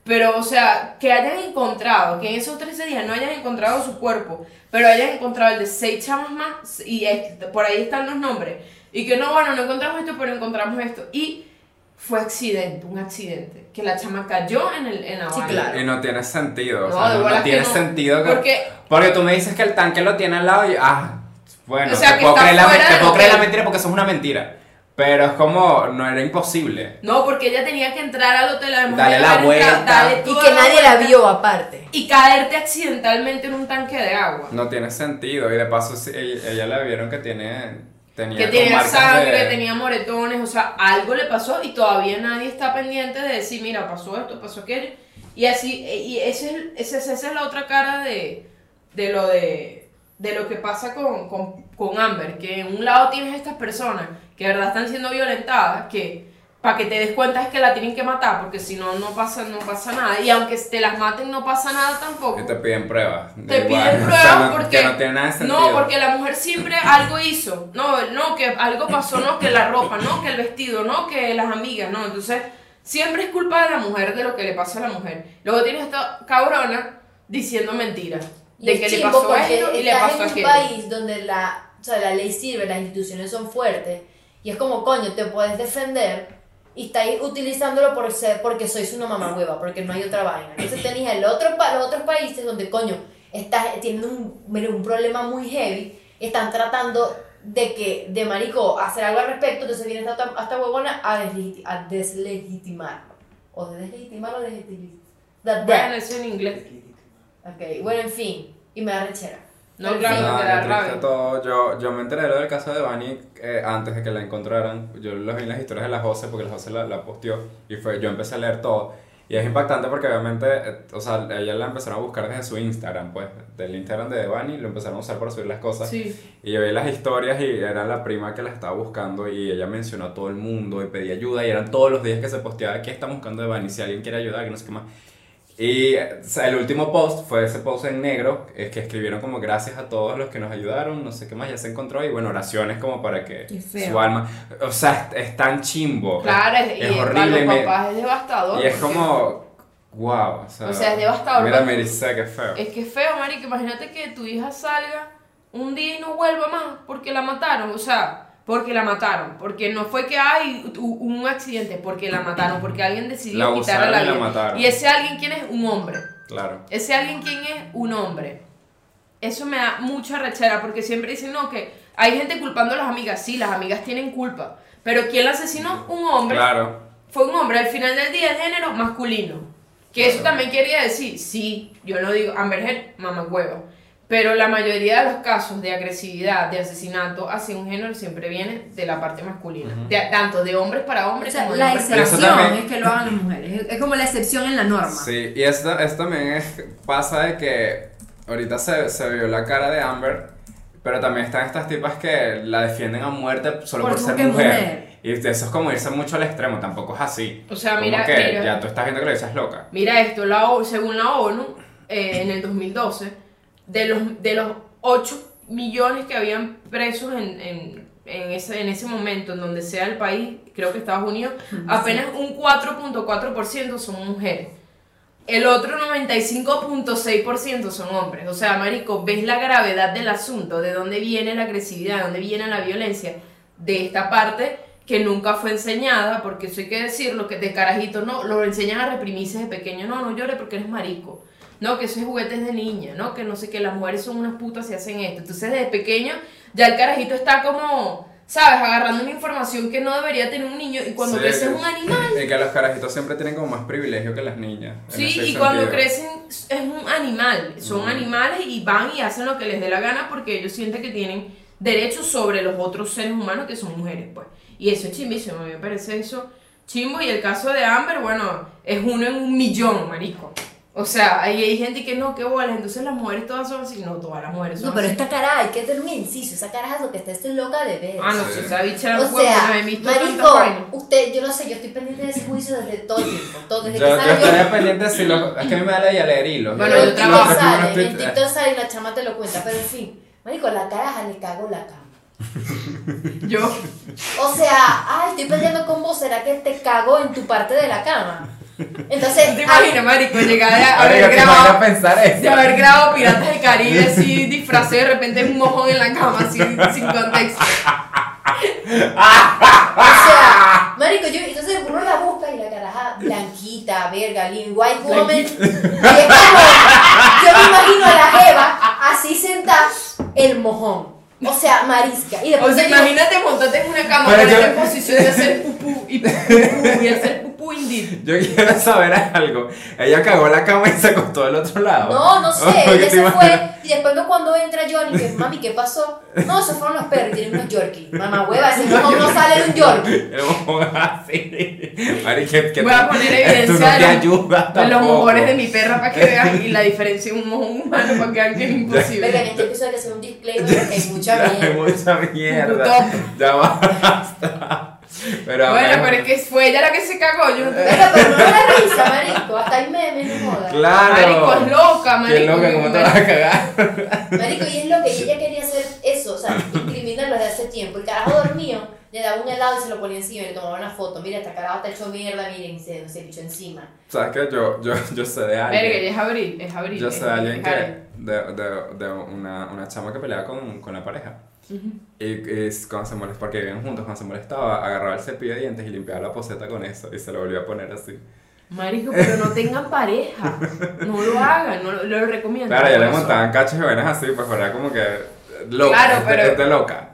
Pero, o sea, que hayan encontrado, que en esos 13 días no hayan encontrado su cuerpo, pero hayan encontrado el de seis chamas más, y es- por ahí están los nombres, y que no, bueno, no encontramos esto, pero encontramos esto, y fue accidente, un accidente, que la chama cayó en, el, en la Sí, claro. Y no tiene sentido, o No, sea, de no, que tiene no. sentido que... Porque Porque tú me dices que el tanque lo tiene al lado y... Ah, bueno, O sea, te que puedo, creer la, te puedo creer la mentira porque eso es una mentira. Pero es como, no era imposible. No, porque ella tenía que entrar al hotel, además Dale la vuelta. dale Y que nadie la vio aparte. Y caerte accidentalmente en un tanque de agua. No tiene sentido. Y de paso, ella, ella le vieron que tiene... Tenía que tenía sangre, de- tenía moretones, o sea, algo le pasó y todavía nadie está pendiente de decir, mira, pasó esto, pasó aquello. Y así, y ese ese, esa es la otra cara de, de lo de, de lo que pasa con, con, con Amber, que en un lado tienes estas personas que de verdad están siendo violentadas, que para que te des cuenta es que la tienen que matar, porque si no, no pasa, no pasa nada. Y aunque te las maten, no pasa nada tampoco. Y te piden pruebas. Te Igual, piden o pruebas sea, no- porque Que no tiene nada de sentido. no, porque la mujer siempre algo hizo. No, no, que algo pasó, no, que la ropa, no, que el vestido, no, que las amigas, no. Entonces, siempre es culpa de la mujer de lo que le pasa a la mujer. Luego tienes esta cabrona diciendo mentiras. De es que le pasó porque esto y le pasó en un aquello. país donde la, o sea, la ley sirve, las instituciones son fuertes y es como, coño, te puedes defender y estáis utilizándolo por ser, porque sois una mamá hueva, porque no hay otra vaina. Entonces tenéis el otro, los otros países donde, coño, estás, tienen un, un problema muy heavy, están tratando de que, de marico, hacer algo al respecto, entonces viene esta, esta huevona a, deslegiti- a deslegitimar. O de deslegitimar o deslegitimar. Bueno, eso en inglés. Ok, bueno, en fin, y me da rechera. No, claro, que triste rabia. todo. Yo, yo me enteré de lo del caso de Bunny eh, antes de que la encontraran. Yo los vi en las historias de la Jose porque la Jose la, la posteó y fue, yo empecé a leer todo. Y es impactante porque obviamente, eh, o sea, ella la empezaron a buscar desde su Instagram, pues, del Instagram de Bunny, lo empezaron a usar para subir las cosas. Sí. Y yo vi las historias y era la prima que la estaba buscando y ella mencionó a todo el mundo y pedía ayuda y eran todos los días que se posteaba, ¿qué están buscando de Bunny? Si alguien quiere ayudar, que no sé qué más. Y o sea, el último post fue ese post en negro, es que escribieron como gracias a todos los que nos ayudaron, no sé qué más, ya se encontró y bueno, oraciones como para que su alma, o sea, es, es tan chimbo. Claro, es, es para horrible. y los papás es devastador. y es como, wow, o sea, O sea, es devastador, Mira, me dice que feo. Es que es feo, marico. Imagínate que tu hija salga un día y no vuelva más porque la mataron. O sea, porque la mataron. Porque no fue que hay un accidente, porque la mataron. Porque alguien decidió La quitarle la la vida. mataron. Y ese alguien, ¿quién es? Un hombre. Claro. Ese alguien, ¿quién es? Un hombre. Eso me da mucha rechera porque siempre dicen, no, que hay gente culpando a las amigas. Sí, las amigas tienen culpa. Pero ¿quién la asesinó? Un hombre Claro. fue un hombre al final del día el género masculino. Que eso también quería decir, sí, yo no digo Amber Heard, mamá huevo. Pero la mayoría de los casos de agresividad, de asesinato hacia un género siempre viene de la parte masculina. Ujú. De- tanto de hombres para O hombres sea, como de la hombres para excepción también- es que lo hagan las mujeres. Es, como la excepción en la norma. Sí, y esto, esto también es, pasa de que ahorita se, se vio la cara de Amber, pero también están estas tipas que la defienden a muerte solo por, Por- ser mujer. mujer. Y eso es como irse mucho al extremo, tampoco es así. O sea, Como mira, que mira. ya tú estás viendo que lo dices loca. Mira esto, la O- según la ONU, eh, en el 2012, de los, de los 8 millones que habían presos en, en, en ese, en ese momento, en donde sea el país, creo que Estados Unidos, apenas un 4.4% son mujeres. El otro 95.6% son hombres. O sea, Marico, ves la gravedad del asunto, de dónde viene la agresividad, de dónde viene la violencia, de esta parte que nunca fue enseñada, porque eso hay que decirlo, que de carajito no, lo enseñan a reprimirse de pequeño, no, no llores porque eres marico. No, que eso es juguetes de niña, ¿no? Que no sé, que las mujeres son unas putas y hacen esto. Entonces, desde pequeño, ya el carajito está como ¿sabes? Agarrando una información que no debería tener un niño y cuando Sí, crece es un animal. Y que los carajitos siempre tienen como más privilegio que las niñas. Sí, y cuando crecen es un animal, son Mm. animales y van y hacen lo que les dé la gana porque ellos sienten que tienen derechos sobre los otros seres humanos que son mujeres, pues. Y eso es chimbísimo, a mí me parece eso chimbo. Y el caso de Amber, bueno, es uno en un millón, marico. O sea, ahí hay gente que no, que bolas, entonces las mujeres todas son así. No, todas las mujeres son No, pero así. esta cara, hay que tener un inciso. Esa cara es lo que está estoy loca de ver. Ah, no, si esa bicha era O sea, no he visto marico, usted, yo no sé, yo estoy pendiente de ese juicio desde todo el tiempo. Todo, desde Yo, que yo salió. estaría pendiente si lo. Es que a mí me da la idea leer hilos. Bueno, en yo TikTok trabajo. sale, en TikTok sale y la chama te lo cuenta, pero en fin, marico, la caraja le cagó la cama. Yo, O sea, ay, estoy peleando con vos, ¿será que te cagó en tu parte de la cama? Entonces, ¿te imaginas, marico, llegar a haber grabado... pensar eso. De haber grabado Piratas del Caribe así disfrazado y de repente un mojón en la cama así sin contexto. o sea, marico, yo, entonces uno la busca y la caraja blanquita, verga, lean, white woman. Y es como, yo me imagino a la jeva así sentada, el mojón. O sea, marisca. Y O después sea, yo- imagínate montarte en una cama, ponerte yo- en posición de hacer pupú y pupú y hacer pupú Yo quiero saber algo. Ella cagó la cama y se acostó del otro lado. No, no sé, ella se fue y después no cuando entra Johnny, que mami, ¿qué pasó? No, esos fueron los perros y tienen unos Yorkie. Mamá hueva, ese mojón no sale de un Yorkie. El mojón así. Mari, que, que Voy a poner no evidencia de ayuda los, de los mojones de mi perra para que vean y la diferencia de un mojón humano para que vean que es Verga, en imposible. este episodio hay que hacer un disclaimer porque hay mucha Ya, hay mierda. mucha mierda. Ya basta. Pero Bueno, bueno, pero es que fue ella la que se cagó, yo no te Verga, pero no da risa, marico. Hasta hay memes, no jodas. Claro. Marico, es loca, marico. Qué loca, ¿cómo te vas a cagar? Marico, y es lo que ella quería hacer eso, o sea, incriminarlo desde hace tiempo. El carajo dormido, le daba un helado y se lo ponía encima y le tomaba una foto. Mira, esta carajo está hecho mierda, miren, se, se pichó encima. ¿Sabes qué? Yo, yo, yo sé de alguien. Verga, es abril, es abril. Yo es- sé de alguien es que. De, de, de una, una chama que peleaba con, con la pareja. Y, y cuando se molestaba, porque vivían juntos, cuando se molestaba, agarraba el cepillo de dientes y limpiaba la poseta con eso y se lo volvía a poner así. Marico, pero no tengan pareja. No lo hagan, no lo, lo recomiendo. Claro, ya le montaban cachos y así, pues era como que. Loca, Claro, este- pero- este loca.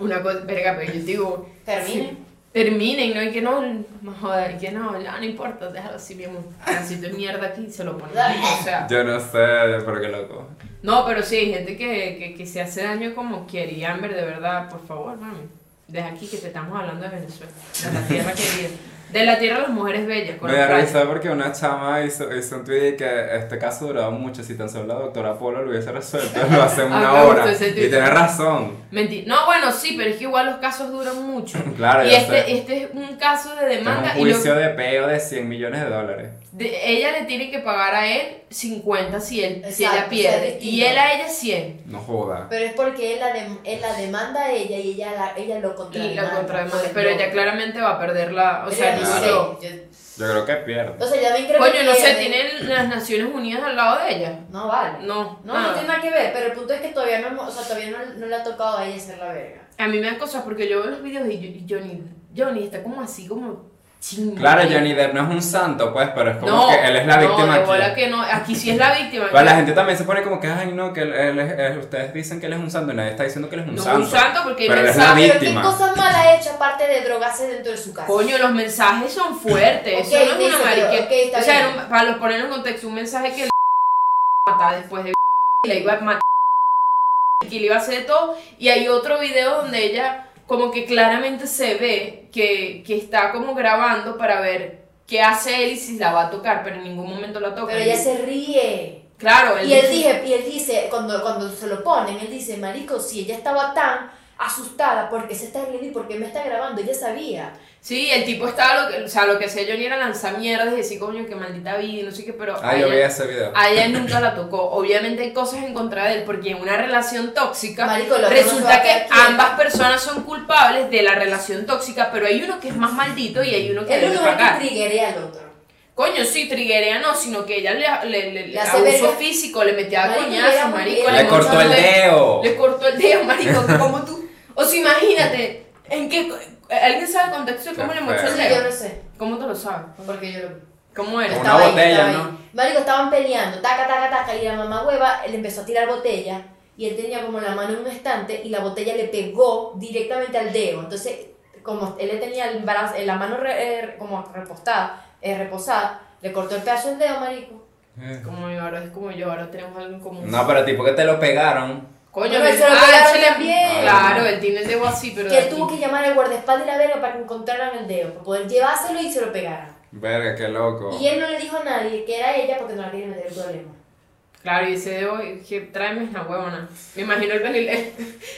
Una cosa, verga, pero yo digo. Termine. sí, terminen, ¿no? Y que no, no joder, y que no, ya no importa, déjalo así mismo. Así de mierda aquí se lo ponen. O sea. Yo no sé, pero qué loco. No, pero sí, hay gente que, que, que se hace daño como quiere. Y Amber, de verdad, por favor, mami. Deja aquí que te estamos hablando de Venezuela. De la tierra querida. De la tierra de las mujeres bellas. con Me da risa porque una chama hizo, hizo un tweet que este caso duraba mucho. Si tan solo la doctora Polo lo hubiese resuelto, lo hace en una hora. Y tiene razón. Menti- No, bueno, sí, pero es que igual los casos duran mucho. Claro, y ya este, sé. este es un caso de Es demanda un y lo- juicio de peo de 100 millones de dólares. De- ella le tiene que pagar a él 50 si, él, si ella o sea, pierde. y él a ella 100. No joda. Pero es porque él la, dem- él la demanda a ella y ella, la, ella lo Y contrademanda. la contrademanda. el Pero ella claramente va a perder la. O Pero sea, no sé, yo. yo- Yo creo que pierde. O sea, ya ven creo Coño, que no sé, pierde. ¿tienen las Naciones Unidas al lado de ella? No vale. No, No, nada. no tiene nada que ver, pero el punto es que todavía no, o sea, todavía no, no le ha tocado a ella hacer la verga. A mí me dan cosas porque yo veo los videos y, yo- y Johnny, Johnny está como así, como Claro, Johnny Depp no es un santo, pues, pero es como No, que él es la víctima no, aquí. que no, aquí sí es la víctima. Pero la gente también se pone como que, ay, no, que él, él es- él- ustedes dicen que él es un santo y nadie está diciendo que él es un no es santo. un santo porque hay Pero él es mensajes. la Pero qué cosas malas ha hecho aparte de drogarse dentro de su casa. Coño, los mensajes son fuertes. Ok, eso no es una mariquera. ok, está o sea, un- para los poner en contexto, un mensaje que le matar después de y le iba a matar que le iba a hacer de todo. Y hay otro video donde ella como que claramente se ve que, que está como grabando para ver qué hace él y si la va a tocar, pero en ningún momento la toca. Pero ella se ríe. Claro, Y él, dice- y él dice, cuando, cuando se lo ponen, él dice, marico, si ella estaba tan asustada, ¿por qué se está riendo y por qué me está grabando? Ella sabía. Sí, el tipo estaba, lo que, o sea, lo que hacía Johnny era lanzar mierdas y decir, coño, que maldita vida y no sé qué, pero Ah, yo vi ese video. a ella nunca la tocó. Obviamente hay cosas en contra de él, porque en una relación tóxica Marico, resulta que ambas personas son culpables de la relación tóxica, pero hay uno que es más maldito y hay uno que Él debe uno es que pagar. triggerea al otro. Coño, sí, triguerea no, sino que ella le, le, le- Le hace abuso verga. físico, le metía Marico, coñazos, marico. Le cortó el de- dedo. Le cortó el dedo, marico, como tú. O sea, imagínate, ¿en qué? ¿Alguien sabe el contexto de cómo le mochó el Sí, yo dedo? no sé, ¿Cómo te lo sabes? porque yo lo vi. ¿Cómo era? Una botella, ahí. ¿no? Marico, estaban peleando, taca, taca, taca, y la mamá hueva le empezó a tirar botella y él tenía como la mano en un estante y la botella le pegó directamente al dedo. Entonces, como él le tenía el brazo, la mano re- eh, como repostada, eh, reposada, le cortó el pedazo del dedo, marico. Como yo, ahora es como yo, ahora tenemos algo en común. No, pero tipo que te lo pegaron. Coño, él- eso lo ah, él también. Claro, él tiene el dedo así, pero. Que de él tuvo que llamar al guardaespaldas y la verga para que encontraran el dedo, para poder llevárselo y se lo pegaran. Verga, qué loco. Y él no le dijo a nadie que era ella porque no la quería meter el problema. Claro, y ese dedo, que tráeme esa huevona. Me imagino el, el, el,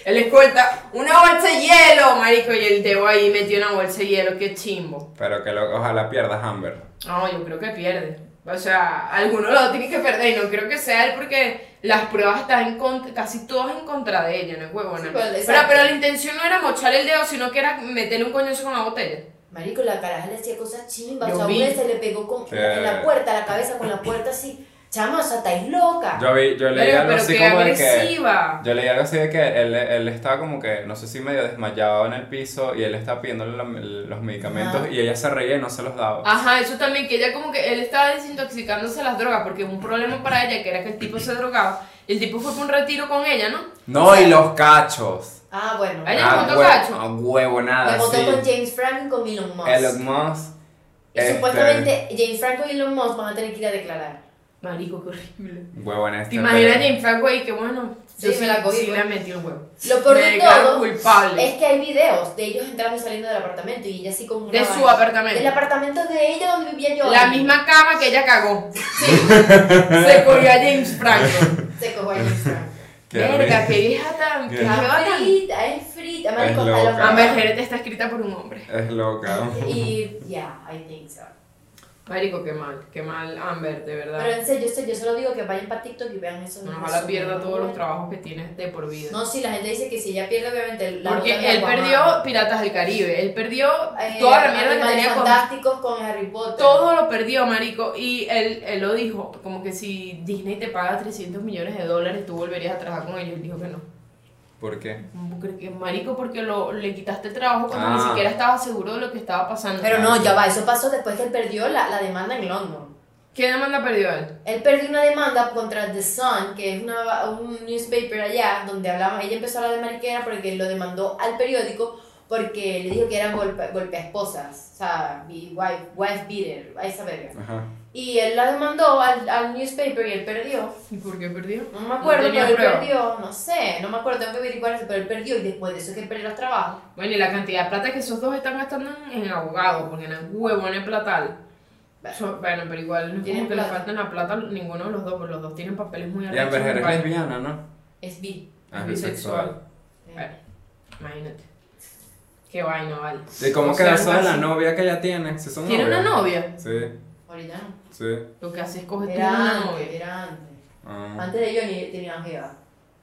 el escolta, una bolsa de hielo, marico, y el dedo ahí metió una bolsa de hielo, qué chimbo. Pero que loco, ojalá pierdas Amber. No, yo creo que pierde. O sea, alguno lo tiene que perder y no creo que sea él porque las pruebas están en contra, casi todas en contra de ella, no es huevona. Sí, pues, pero, pero la intención no era mocharle el dedo, sino que era meterle un coñazo con la botella. Marico, la caraja le hacía cosas chimbas. O sea, una se le pegó con, en la puerta, la cabeza con la puerta así. Chama, o sea, estáis loca. Yo, vi, yo leí Pero, algo pero así como de que. agresiva. Yo leí algo así de que él, él estaba como que, no sé si medio desmayado en el piso y él estaba pidiéndole la- los medicamentos Ajá. y ella se reía y no se los daba. Ajá, eso también, que ella como que él estaba desintoxicándose las drogas, porque un problema para ella que era que el tipo se drogaba. El tipo fue por un retiro con ella, ¿no? No, y los cachos. Ah, bueno. Ella Ah, montó cacho. A huevo, nada, Me montó sí. con James Franco y con Elon Musk. Elon Musk. y este, supuestamente James Franco y Elon Musk van a tener que ir a declarar. Marico, qué horrible. Huevo en este. ¿Te imaginas James Franco ahí? Que bueno, Sí, yo me la cogí, sí le metí el huevo. Lo peor de todo culpable. es que hay videos de ellos entrando y saliendo del apartamento y ella así como una De su vaina. apartamento. Del apartamento de ella donde vivía yo. La misma cama que ella cagó. Se cogió a James Franco. Se cogió a James Franco. Qué Verga, qué vieja tan. Qué frita, es frita. Amber Heard está escrita por un hombre. Es loca. Y ya, I think so. Marico, qué mal, qué mal Amber, de verdad. Pero en serio, yo, sé- yo solo digo que vayan para TikTok y vean eso. Ojalá pierda todos los trabajos que tienes de por vida. No, sí, la gente dice que si ella pierde, obviamente la Porque él Aquaman. perdió Piratas del Caribe, él perdió Eh, toda la mierda que tenía con... fantásticos con Harry Potter. Todo lo perdió, marico, y él, él lo dijo, como que si Disney te paga 300 millones de dólares, tú volverías a trabajar con ellos. Él dijo que no. ¿Por qué? Porque, marico, porque lo, le quitaste el trabajo cuando Ah. ni siquiera estaba seguro de lo que estaba pasando. Pero no, ya va, eso pasó después que él perdió la, la demanda en London. ¿Qué demanda perdió él? Él perdió una demanda contra The Sun, que es una, un newspaper allá, donde hablaba, ella empezó a hablar de mariquera porque lo demandó al periódico porque le dijo que eran golpe, golpe a esposas, o sea, be- wife, wife beater, a esa verga. Ajá. Y él la demandó al, al newspaper y él perdió. ¿Y por qué perdió? No me acuerdo, tenía pero él prueba. perdió, no sé, no me acuerdo, tengo que averiguar eso, pero él perdió y después de eso es que él perdió los trabajos. Bueno, y la cantidad de plata que esos dos están gastando en, en abogados, porque en huevones en platal. So- bueno, pero igual no es Tienen como que le falten la plata a ninguno de los dos, porque los dos tienen papeles muy Y arrechos Amber en Heard es España. lesbiana, ¿no? Es bi. Ah, Es bisexual. Eh, Bueno, imagínate. Qué vaina, vale. ¿Y cómo O quedó eso de la novia que ella tiene? Si son ¿Tiene una novias. novia? Sí, Ahorita no. Sí. Lo que hace es coger tú Era una novia. era antes. Ah. Antes de Johnny tenía jeva.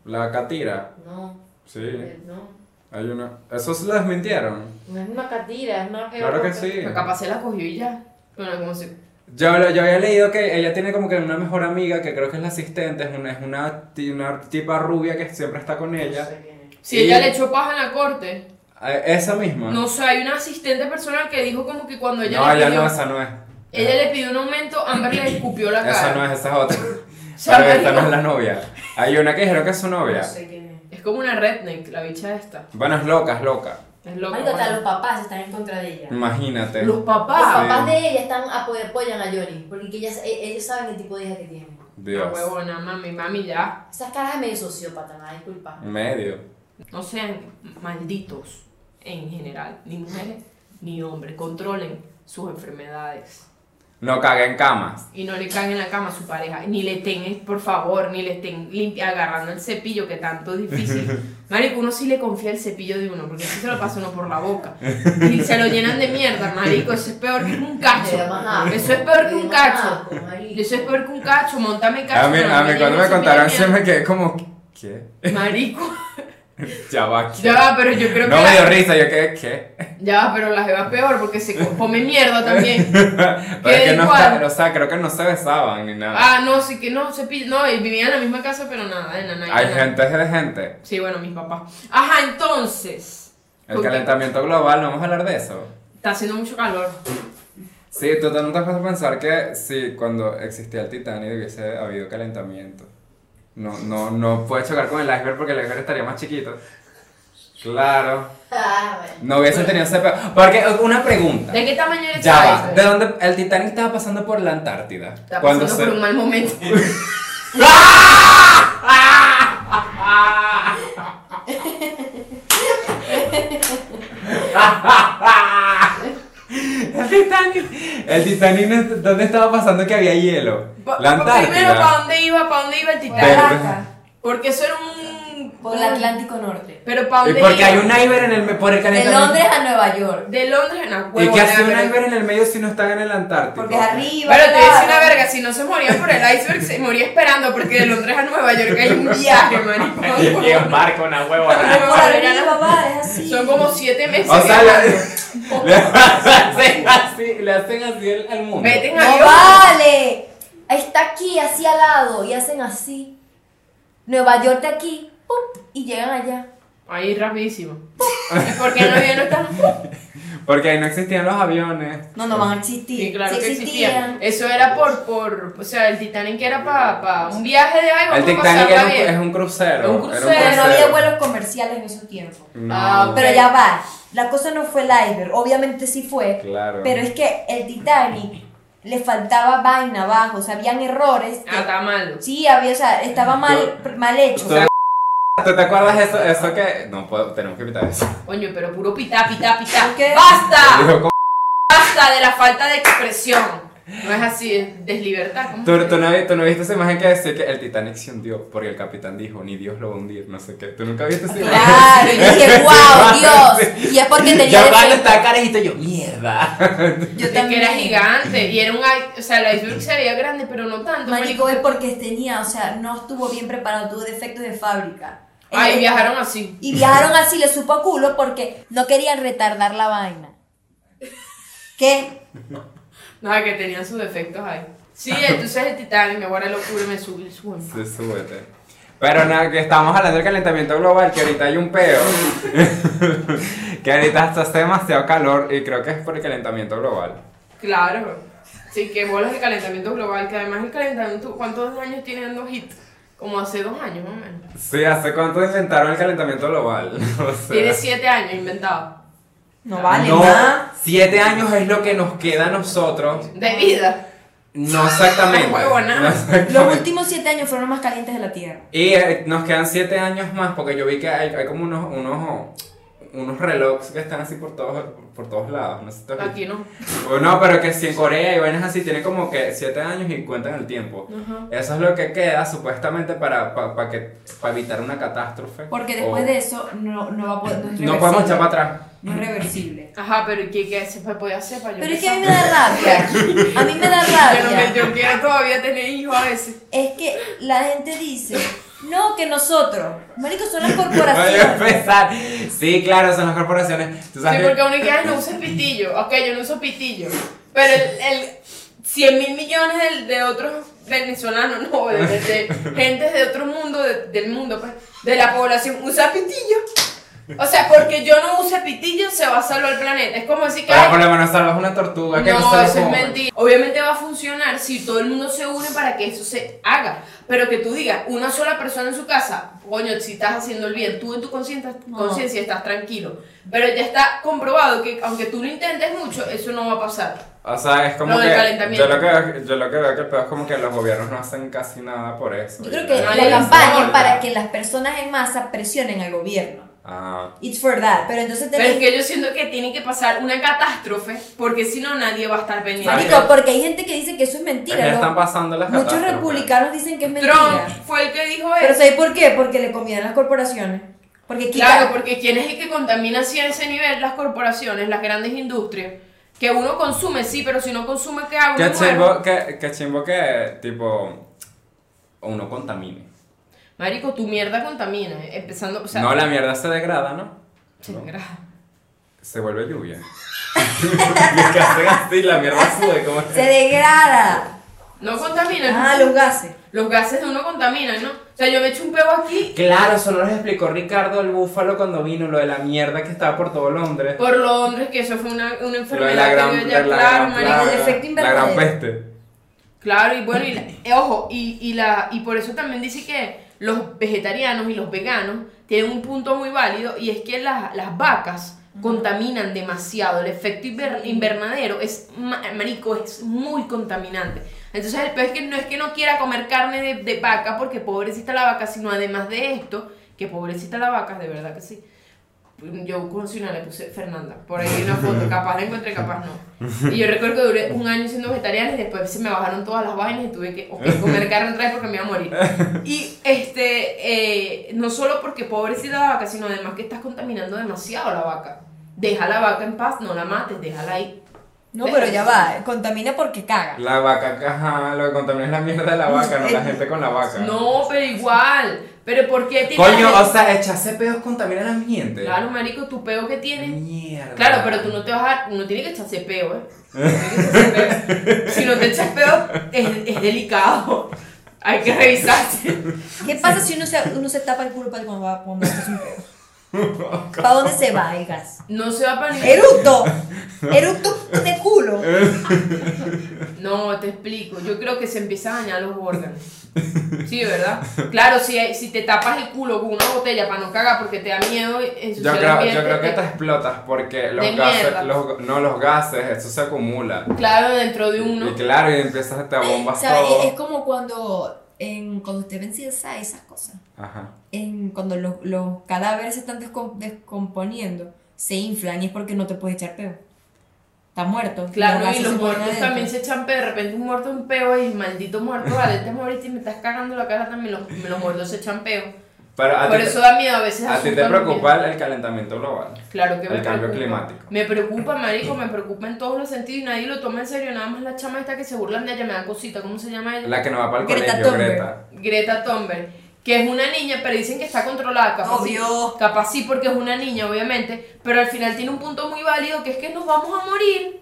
La Catira. No, Sí. eh, no. Hay una. ¿Eso se lo desmintieron? No es una catira, es una jeva. Claro que sí. Pero capaz se la cogió y ya. Pero como se... Yo, lo- yo había leído que ella tiene como que una mejor amiga que creo que es la asistente, es una, es una, una tipa rubia que siempre está con No ella. sé quién es. Si Y- ella le echó paja en la corte, Eh, Esa misma. no sé, hay una asistente personal que dijo como que cuando ella no, le ella pidió... no, esa no es. Ella le pidió un aumento, Amber le escupió la cara. Esa no es, esa es otra. Pero esta no es la novia. Hay una que dijeron que es su novia. No sé quién es. es como una redneck, la bicha esta. Bueno, es loca, es loca. Es loca. Marico, hasta bueno. los papás están en contra de ella. Imagínate. Los Los papás. papás de ella están apo- apoyan a Johnny, porque ellas, e- ellos saben el tipo de hija que tiene. Dios. Ah, huevona, mami, mami, ya. Esas caras es medio sociópata, nada, disculpa. Medio. No sean malditos en general, ni mujeres ni hombres. Controlen sus enfermedades. No caga en camas. Y no le caguen en la cama a su pareja. Ni le estén, por favor, ni le estén limpia, agarrando el cepillo, que tanto es difícil. Marico, uno sí le confía el cepillo de uno, porque si se lo pasa uno por la boca. Y se lo llenan de mierda, marico. Eso es peor que un cacho. Eso es peor que un cacho. Eso es peor que un cacho. Montame cacho. A mí, a cuando me contaron se me quedé como. ¿Qué? Marico. Ya va, ¿qué? Ya va, pero yo creo No que. me dio la- risa, yo quedé, ¿qué? Ya va, pero la jeva peor porque se co- come mierda también. Pero es que no está, o sea, creo que no se besaban ni nada. Ah, no, sí que no, se no, vivían en la misma casa, pero nada, de nada. Hay gente de gente. Sí, bueno, mis papás. Ajá, entonces. El calentamiento global, ¿no vamos a hablar de eso? Está haciendo mucho calor. Sí, tú no te has pensar que sí, cuando existía el Titanic hubiese habido calentamiento. No, no, no puede chocar con el iceberg porque el iceberg estaría más chiquito. Claro. Ah, bueno. No hubiesen tenido ese peor. Porque, una pregunta. ¿De qué tamaño era Ya va. iceberg? ¿De dónde el Titanic estaba pasando por la Antártida? Cuando pasando se- por un mal momento. El Titanic. El Titanic, ¿dónde estaba pasando que había hielo? Pa- La Primero, ¿para dónde iba? ¿Para dónde iba el Titanic? Porque eso era un... por el Atlántico Norte. Pero ¿para Y dónde porque iba? hay un iceberg en el por el De calentamiento. Londres a Nueva York. De Londres en la ¿Y qué hace un iceberg en el medio si no están en el Antártico? Porque es arriba. Pero te voy a decir claro. una verga, si no se morían por el iceberg, se moría esperando porque de Londres a Nueva York hay un viaje, marico. Y en barco, una huevona. por arriba, va, es así. Son como siete meses. O sea, viajando. le, le hacen así, le hacen así al, al mundo. Meten ¡No avión. vale! Está aquí, así al lado, y hacen así. Nueva York de aquí, y llegan allá. Ahí rapidísimo. ¿Y por qué no había no están? Porque ahí no existían los aviones. No, no van a existir. Sí, claro que existían. existían. Eso era por, por, o sea, el Titanic era para un viaje de algo. El Titanic era un, bien. es un crucero. Un era crucero, Pero no había vuelos comerciales en esos tiempos. No, Ah. Pero ya va, la cosa no fue el iceberg, obviamente sí fue, Claro. pero es que el Titanic le faltaba vaina abajo, o sea, habían errores. que- Ah, está malo. sí, había, o sea, estaba mal, mal hecho. Tú- ¿Tú te acuerdas eso, eso que.? No puedo, tenemos que evitar eso. Coño, pero puro pitá, pitá, pitá. ¿Qué? ¡Basta! ¡Basta de la falta de expresión! No es así, es deslibertad. ¿cómo ¿Tú, tú, no, tú no viste esa imagen que decía que el Titanic se hundió porque el capitán dijo, ni Dios lo va a hundir, no sé qué. ¿Tú nunca viste esa imagen? Claro, y dije, wow, Dios. Y es porque tenía Ya defecto. estaba carajito, yo, mierda. Yo que era gigante y era un o sea, el iceberg se veía grande, pero no tanto. Marico, es porque tenía, o sea, no estuvo bien preparado, tuvo defectos de fábrica. Ay, Eh, viajaron así. Y viajaron así, le supo a culo porque no querían retardar la vaina. ¿Qué? Nada, que tenían sus defectos ahí. Sí, entonces el Titanic, me guarda locura y me sube el sueño. Sí, súbete. Pero nada, que estamos hablando del calentamiento global, que ahorita hay un peo. que ahorita está hace demasiado calor y creo que es por el calentamiento global. Claro. Sí, que bolas de calentamiento global, que además el calentamiento, ¿cuántos años tiene dando hit? Como hace dos años más o menos. Sí, ¿hace cuánto inventaron el calentamiento global? O sea, Tiene siete años inventado. No vale no, nada. siete años es lo que nos queda a nosotros. De vida. No exactamente. Huevona. no exactamente. Los últimos siete años fueron los más calientes de la Tierra. Y eh, nos quedan siete años más, porque yo vi que hay, hay como unos, unos, unos relojes que están así por todos, por todos lados. No sé si. Aquí no. Bueno, no, pero que si en Corea y vainas así tienen como que 7 años y cuentan el tiempo. Ajá. Eso es lo que queda supuestamente para, para, para que, para evitar una catástrofe. Porque después O- de eso no, no va a poder. No, No podemos echar para atrás. No es reversible. Ajá, pero ¿qué, qué se puede hacer para yo Pero es que a mí me da rabia. A mí me da Yo, no me- rabia. yo quiero todavía tener hijos a veces. Es que la gente dice, no, que nosotros. Marico, son las Voy a corporaciones. empezar. Sí, claro, son las corporaciones. Tú Sí, sabes porque uno que "Ay, no usa pitillo. Ok, yo no uso pitillo. Pero el, el 100 mil millones de, de otros venezolanos, no, de, de, de gente de otro mundo, de- del mundo, pues, de la población, usa pitillo. O sea, porque yo no use pitillo, se va a salvar el planeta. Es como decir que. Pero por lo menos salvas una tortuga que no, no, eso es mentira. Obviamente va a funcionar si todo el mundo se une para que eso se haga. Pero que tú digas, una sola persona en su casa, coño, si estás haciendo el bien, tú en tu conciencia No. conciencia estás tranquilo. Pero ya está comprobado que aunque tú lo intentes mucho, eso no va a pasar. O sea, es como Lo del que. calentamiento. Yo lo que, veo- yo lo que veo que el peor es como que los gobiernos no hacen casi nada por eso. Yo creo que No, la no, campaña no, es no. para que las personas en masa presionen al gobierno. Ah, It's for that. Pero entonces Pero es tenés... que yo siento que tiene que pasar una catástrofe, porque si no nadie va a estar pendiente. Marico, porque hay gente que dice que eso es es mentira. que ¿no? están pasando las Muchos republicanos dicen que es mentira. Trump fue el que dijo Pero eso. ¿sabes por qué? Porque le conviene a las corporaciones. Porque quita... Claro, porque quién es el que contamina así a ese nivel las corporaciones, las grandes industrias. Que uno consume, sí, pero si no consume, ¿qué hago? Muero. chimbo que, qué chimbo que, tipo, uno contamine. Marico, tu mierda contamina, eh, empezando, o sea, no, la mierda se degrada, ¿no? se no. degrada. Se vuelve lluvia. así, la mierda sube como... Se degrada. No contamina. Ah, los gases. Los gases de uno contaminan, ¿no? O sea, yo me echo un peo aquí Claro, eso nos explicó Ricardo el búfalo cuando vino, lo de la mierda que estaba por todo Londres. por Londres, que eso fue una, una enfermedad la que gran, dio ya, la claro, marico. plaga, el efecto la gran invernadero. peste. Claro, y bueno, y la- eh, ojo, y, y, la, y por eso también dice que los vegetarianos y los veganos tienen un punto muy válido y es que las, las vacas contaminan demasiado. El efecto inver- invernadero es, ma- marico, es muy contaminante. Entonces el pez que no es que no quiera comer carne de, de vaca porque pobrecita la vaca, sino además de esto, que pobrecita la vaca, de verdad que sí. Yo conocí una, le puse Fernanda. Por ahí una foto, capaz la encontré, capaz no. Y yo recuerdo que duré un año siendo vegetariana y después se me bajaron todas las vainas y tuve que comer carne otra vez porque me iba a morir. Y este, eh, no solo porque pobrecita la vaca, sino además que estás contaminando demasiado la vaca. Deja la vaca en paz, no la mates, déjala ahí. No, pero ya va, contamina porque caga. La vaca, ajá, lo que contamina es la mierda de la vaca, no la gente con la vaca. No, pero igual. Pero ¿por qué tiene Coño, o sea, echarse peos contamina el ambiente. Claro, marico, tu peo que tienes. Mierda. Claro, pero tú no te vas a. Uno tiene que echarse peo, ¿eh? Tiene que echarse peo. Si no te echas peo, es, es delicado. Hay que revisarse. ¿Qué pasa si uno se, uno se tapa el culo para cuando va cuando hace un pedo? ¿Para dónde se va el gas? No se va para ni. Eructo. Eructo de culo. No, te explico. Yo creo que se empiezan a dañar los órganos. Sí, ¿verdad? Claro, si, si te tapas el culo con una botella para no cagar porque te da miedo Yo creo, yo creo que te- te explotas porque los De gases, los, no los gases, eso se acumula. Claro, dentro de uno. Y claro, y empiezas, te O bombas sea, todo. es, es como cuando, en, cuando usted ve en CSI esas cosas. Ajá. En, cuando los, los cadáveres se están descom- descomponiendo, se inflan y es porque no te puedes echar peo. Está muerto. Claro, y los muertos adentro. también se echan peo. De repente un muerto un peo y maldito muerto, vale, te moriste y me estás cagando la cara también. Los, los muertos se echan peo. Pero a Por ti, eso da miedo a veces. a ti te preocupa el, el calentamiento global. Claro que me el cambio preocupa. climático. Me preocupa, marico, me preocupa en todos los sentidos y nadie lo toma en serio. Nada más la chama esta que se burlan de ella me da cosita. ¿Cómo se llama ella? La que no va para el Greta colegio, Thunberg. Greta. Greta Thunberg, que es una niña, pero dicen que está controlada, capaz sí, Obvio. capaz sí porque es una niña, obviamente, pero al final tiene un punto muy válido que es que nos vamos a morir.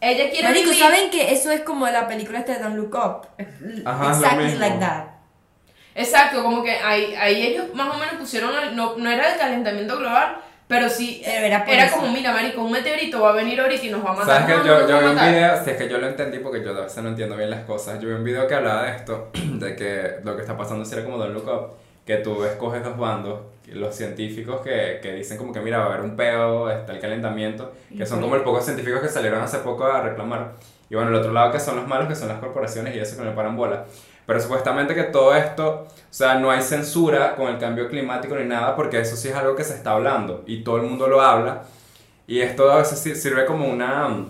Ella quiere Marico, vivir. ¿saben que eso es como la película esta de Don't Look Up? Ajá, es lo exactly mismo. like that. Exacto, como que ahí, ahí ellos más o menos pusieron, el- no, no era el calentamiento global, pero sí Pero era por era eso. como, mira, marico, un meteorito va a venir ahorita y nos va a matar. ¿Sabes que yo, yo vi un video, si es que yo lo entendí porque yo a veces no entiendo bien las cosas, yo vi un video que hablaba de esto, de que lo que está pasando sería como Don't Look Up, que tú escoges dos bandos, los científicos que, que dicen como que mira, va a haber un peo, está el calentamiento, que son como el pocos científicos que salieron hace poco a reclamar, y bueno, el otro lado que son los malos, que son las corporaciones y eso que no le paran bola. Pero supuestamente que todo esto, o sea, no hay censura con el cambio climático ni nada, porque eso sí es algo que se está hablando y todo el mundo lo habla. Y esto a veces sir- sirve como una,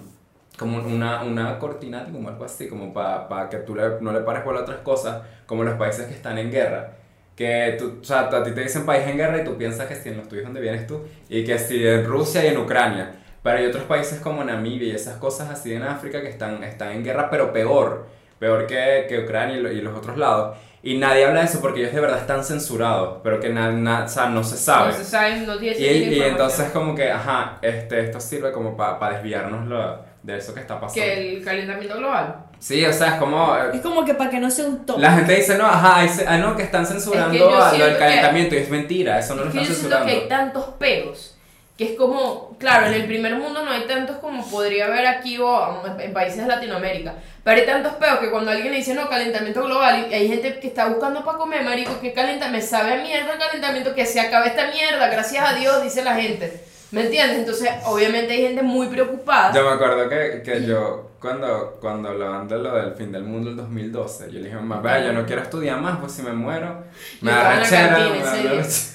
como una, una cortina, como algo así, como para que tú no le pares por otras cosas, como los países que están en guerra. Que tú, o sea, a ti te dicen país en guerra y tú piensas que si en los tuyos donde vienes tú, y que si en Rusia y en Ucrania. Pero hay otros países como Namibia y esas cosas así en África que están, están en guerra, pero peor, peor que, que Ucrania y, lo- y los otros lados. Y nadie habla de eso porque ellos de verdad están censurados, pero que na- na- o sea, no se sabe. No se sabe, no tiene Y, y información. entonces como que, ajá, este, esto sirve como para desviarnos lo- de eso que está pasando. Que el calentamiento global. Sí, o sea, es como... eh, Es como que para que no sea un top. La gente dice, no, ajá, ce- ah, no, que están censurando yo a lo del que- calentamiento y es mentira, eso no es lo que están yo siento censurando. que hay tantos peos que es como, claro, en el primer mundo no hay tantos como podría haber aquí o en países de Latinoamérica, pero hay tantos peos que cuando alguien le dice no, calentamiento global y hay gente que está buscando para comer, marico, que calenta, me sabe a mierda el calentamiento, que se acabe esta mierda, gracias a Dios, dice la gente. ¿Me entiendes? Entonces, obviamente hay gente muy preocupada. Yo me acuerdo que, que yo, cuando, cuando hablaban de lo del fin del mundo el 2012, yo le dije, mamá, yo no quiero estudiar más, pues si me muero, me da rechera,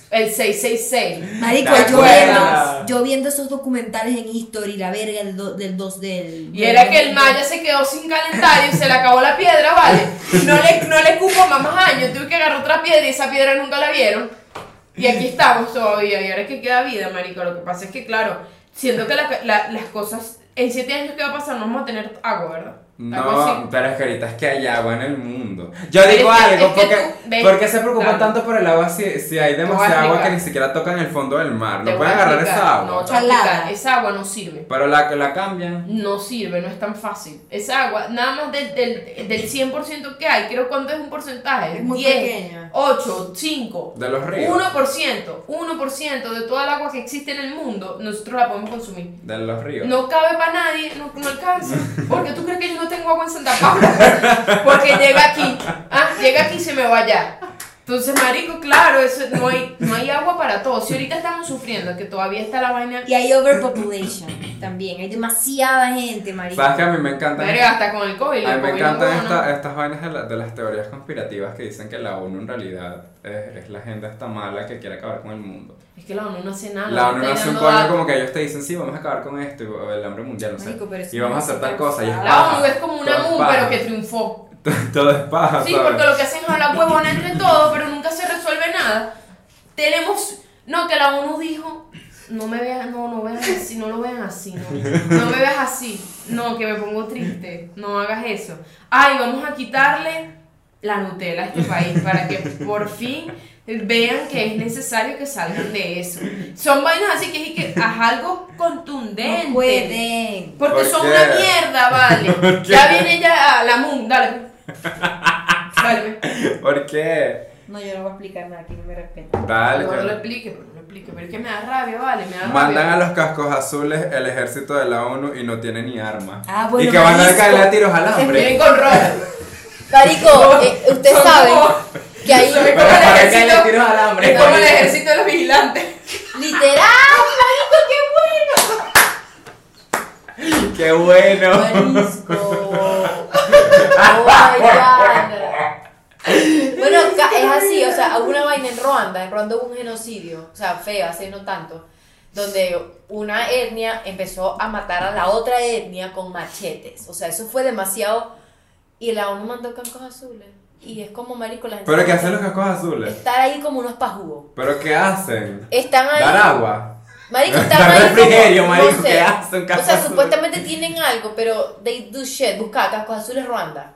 El 666. Marico, ¿Te yo viendo, yo viendo esos documentales en History, la verga del, do- del 2 del... Y era que el Maya se quedó sin calentar y se le acabó la piedra, ¿vale? No le, no le cupo más, más años, tuve que agarrar otra piedra y esa piedra nunca la vieron. Y aquí estamos todavía, y ahora es que queda vida, marico. Lo que pasa es que, claro, siento que la- la- las cosas, en siete años, ¿qué va a pasar? No vamos a tener agua, ¿verdad? No, pero es que ahorita es que hay agua en el mundo. Yo Pero digo es que- algo, porque, tú- ves, ¿por qué se preocupan claro. tanto por el agua si, si hay demasiada agua que ni siquiera tocan el fondo del mar? No pueden agarrar explicar. esa agua. No. Esa agua no sirve. Pero la, la cambian. No sirve, no es tan fácil. Esa agua, nada más del, del, del 100% que hay, creo cuánto es un porcentaje. Es muy 10, pequeña. 8, 5, De los ríos. 1%, 1% de toda el agua que existe en el mundo, nosotros la podemos consumir. De los ríos. No cabe para nadie, no, no alcanza. Porque tú crees que yo no tengo agua en Santa Paula. Porque llega aquí, ah, llega aquí y se me va allá. Entonces, marico, claro, eso, no, hay, no hay agua para todos. Si ahorita estamos sufriendo, que todavía está la vaina... Y hay overpopulation también. Hay demasiada gente, marico. ¿Sabes que a mí me encanta? Verga, hasta con el COVID. A mí me encantan no, esta- no. estas vainas de, la- de las teorías conspirativas que dicen que la ONU en realidad es, es la gente esta mala que quiere acabar con el mundo. Es que la ONU no hace nada. La ONU no hace un coño como que ellos te dicen, sí, vamos a acabar con esto, y- el hambre mundial, no sé. Marico, pero y vamos a hacer tal cosa, y es La paja. ONU es como una Todo es MU, paja. pero que triunfó. Todo es paja, Sí, ¿sabes? porque lo que hacen es hablar huevona entre todos, pero nunca se resuelve nada. Tenemos. No, que la ONU dijo. No me veas, no, no veas así, no lo vean así, no, no me veas así, no, que me pongo triste, no hagas eso. Ay, vamos a quitarle la Nutella a este país para que por fin vean que es necesario que salgan de eso. Son vainas así que es que haz algo contundente. No pueden. Porque ¿Por son qué? una mierda, vale. Ya viene ya la Moon, dale. Dale. ¿Por qué? No, yo no voy a explicar nada, aquí no me respetan. Dale, No, no lo que- explique, pero no lo explique. Pero es que me da rabia, vale, me da Mandan rabia. a los cascos azules el ejército de la ONU y no tienen ni armas. Ah, bueno, y que van a caerle a tiros al Vienen hambre. con ropa. Marico, eh, saben como- que ahí, Pero para caerle ejército. tiros al hambre. Es como el ejército de los vigilantes. literal, marico, ¡Qué bueno! Marisco. Oh my God. Bueno, es así, o sea, hubo una vaina en Ruanda, en Ruanda hubo un genocidio, o sea, feo, hace no tanto, donde una etnia empezó a matar a la otra etnia con machetes, o sea, eso fue demasiado, y la ONU mandó cancos azules, y es como, marico, la gente... ¿Pero qué hacen los cascos azules? Estar ahí como unos pajugos. ¿Pero qué hacen? Están ahí... ¿Dar agua? Marico, ahí refrigerio, como, marico, no sé. ¿qué hacen, O cascos sea, azules? supuestamente tienen algo, pero they do shit, busca cascos azules Ruanda.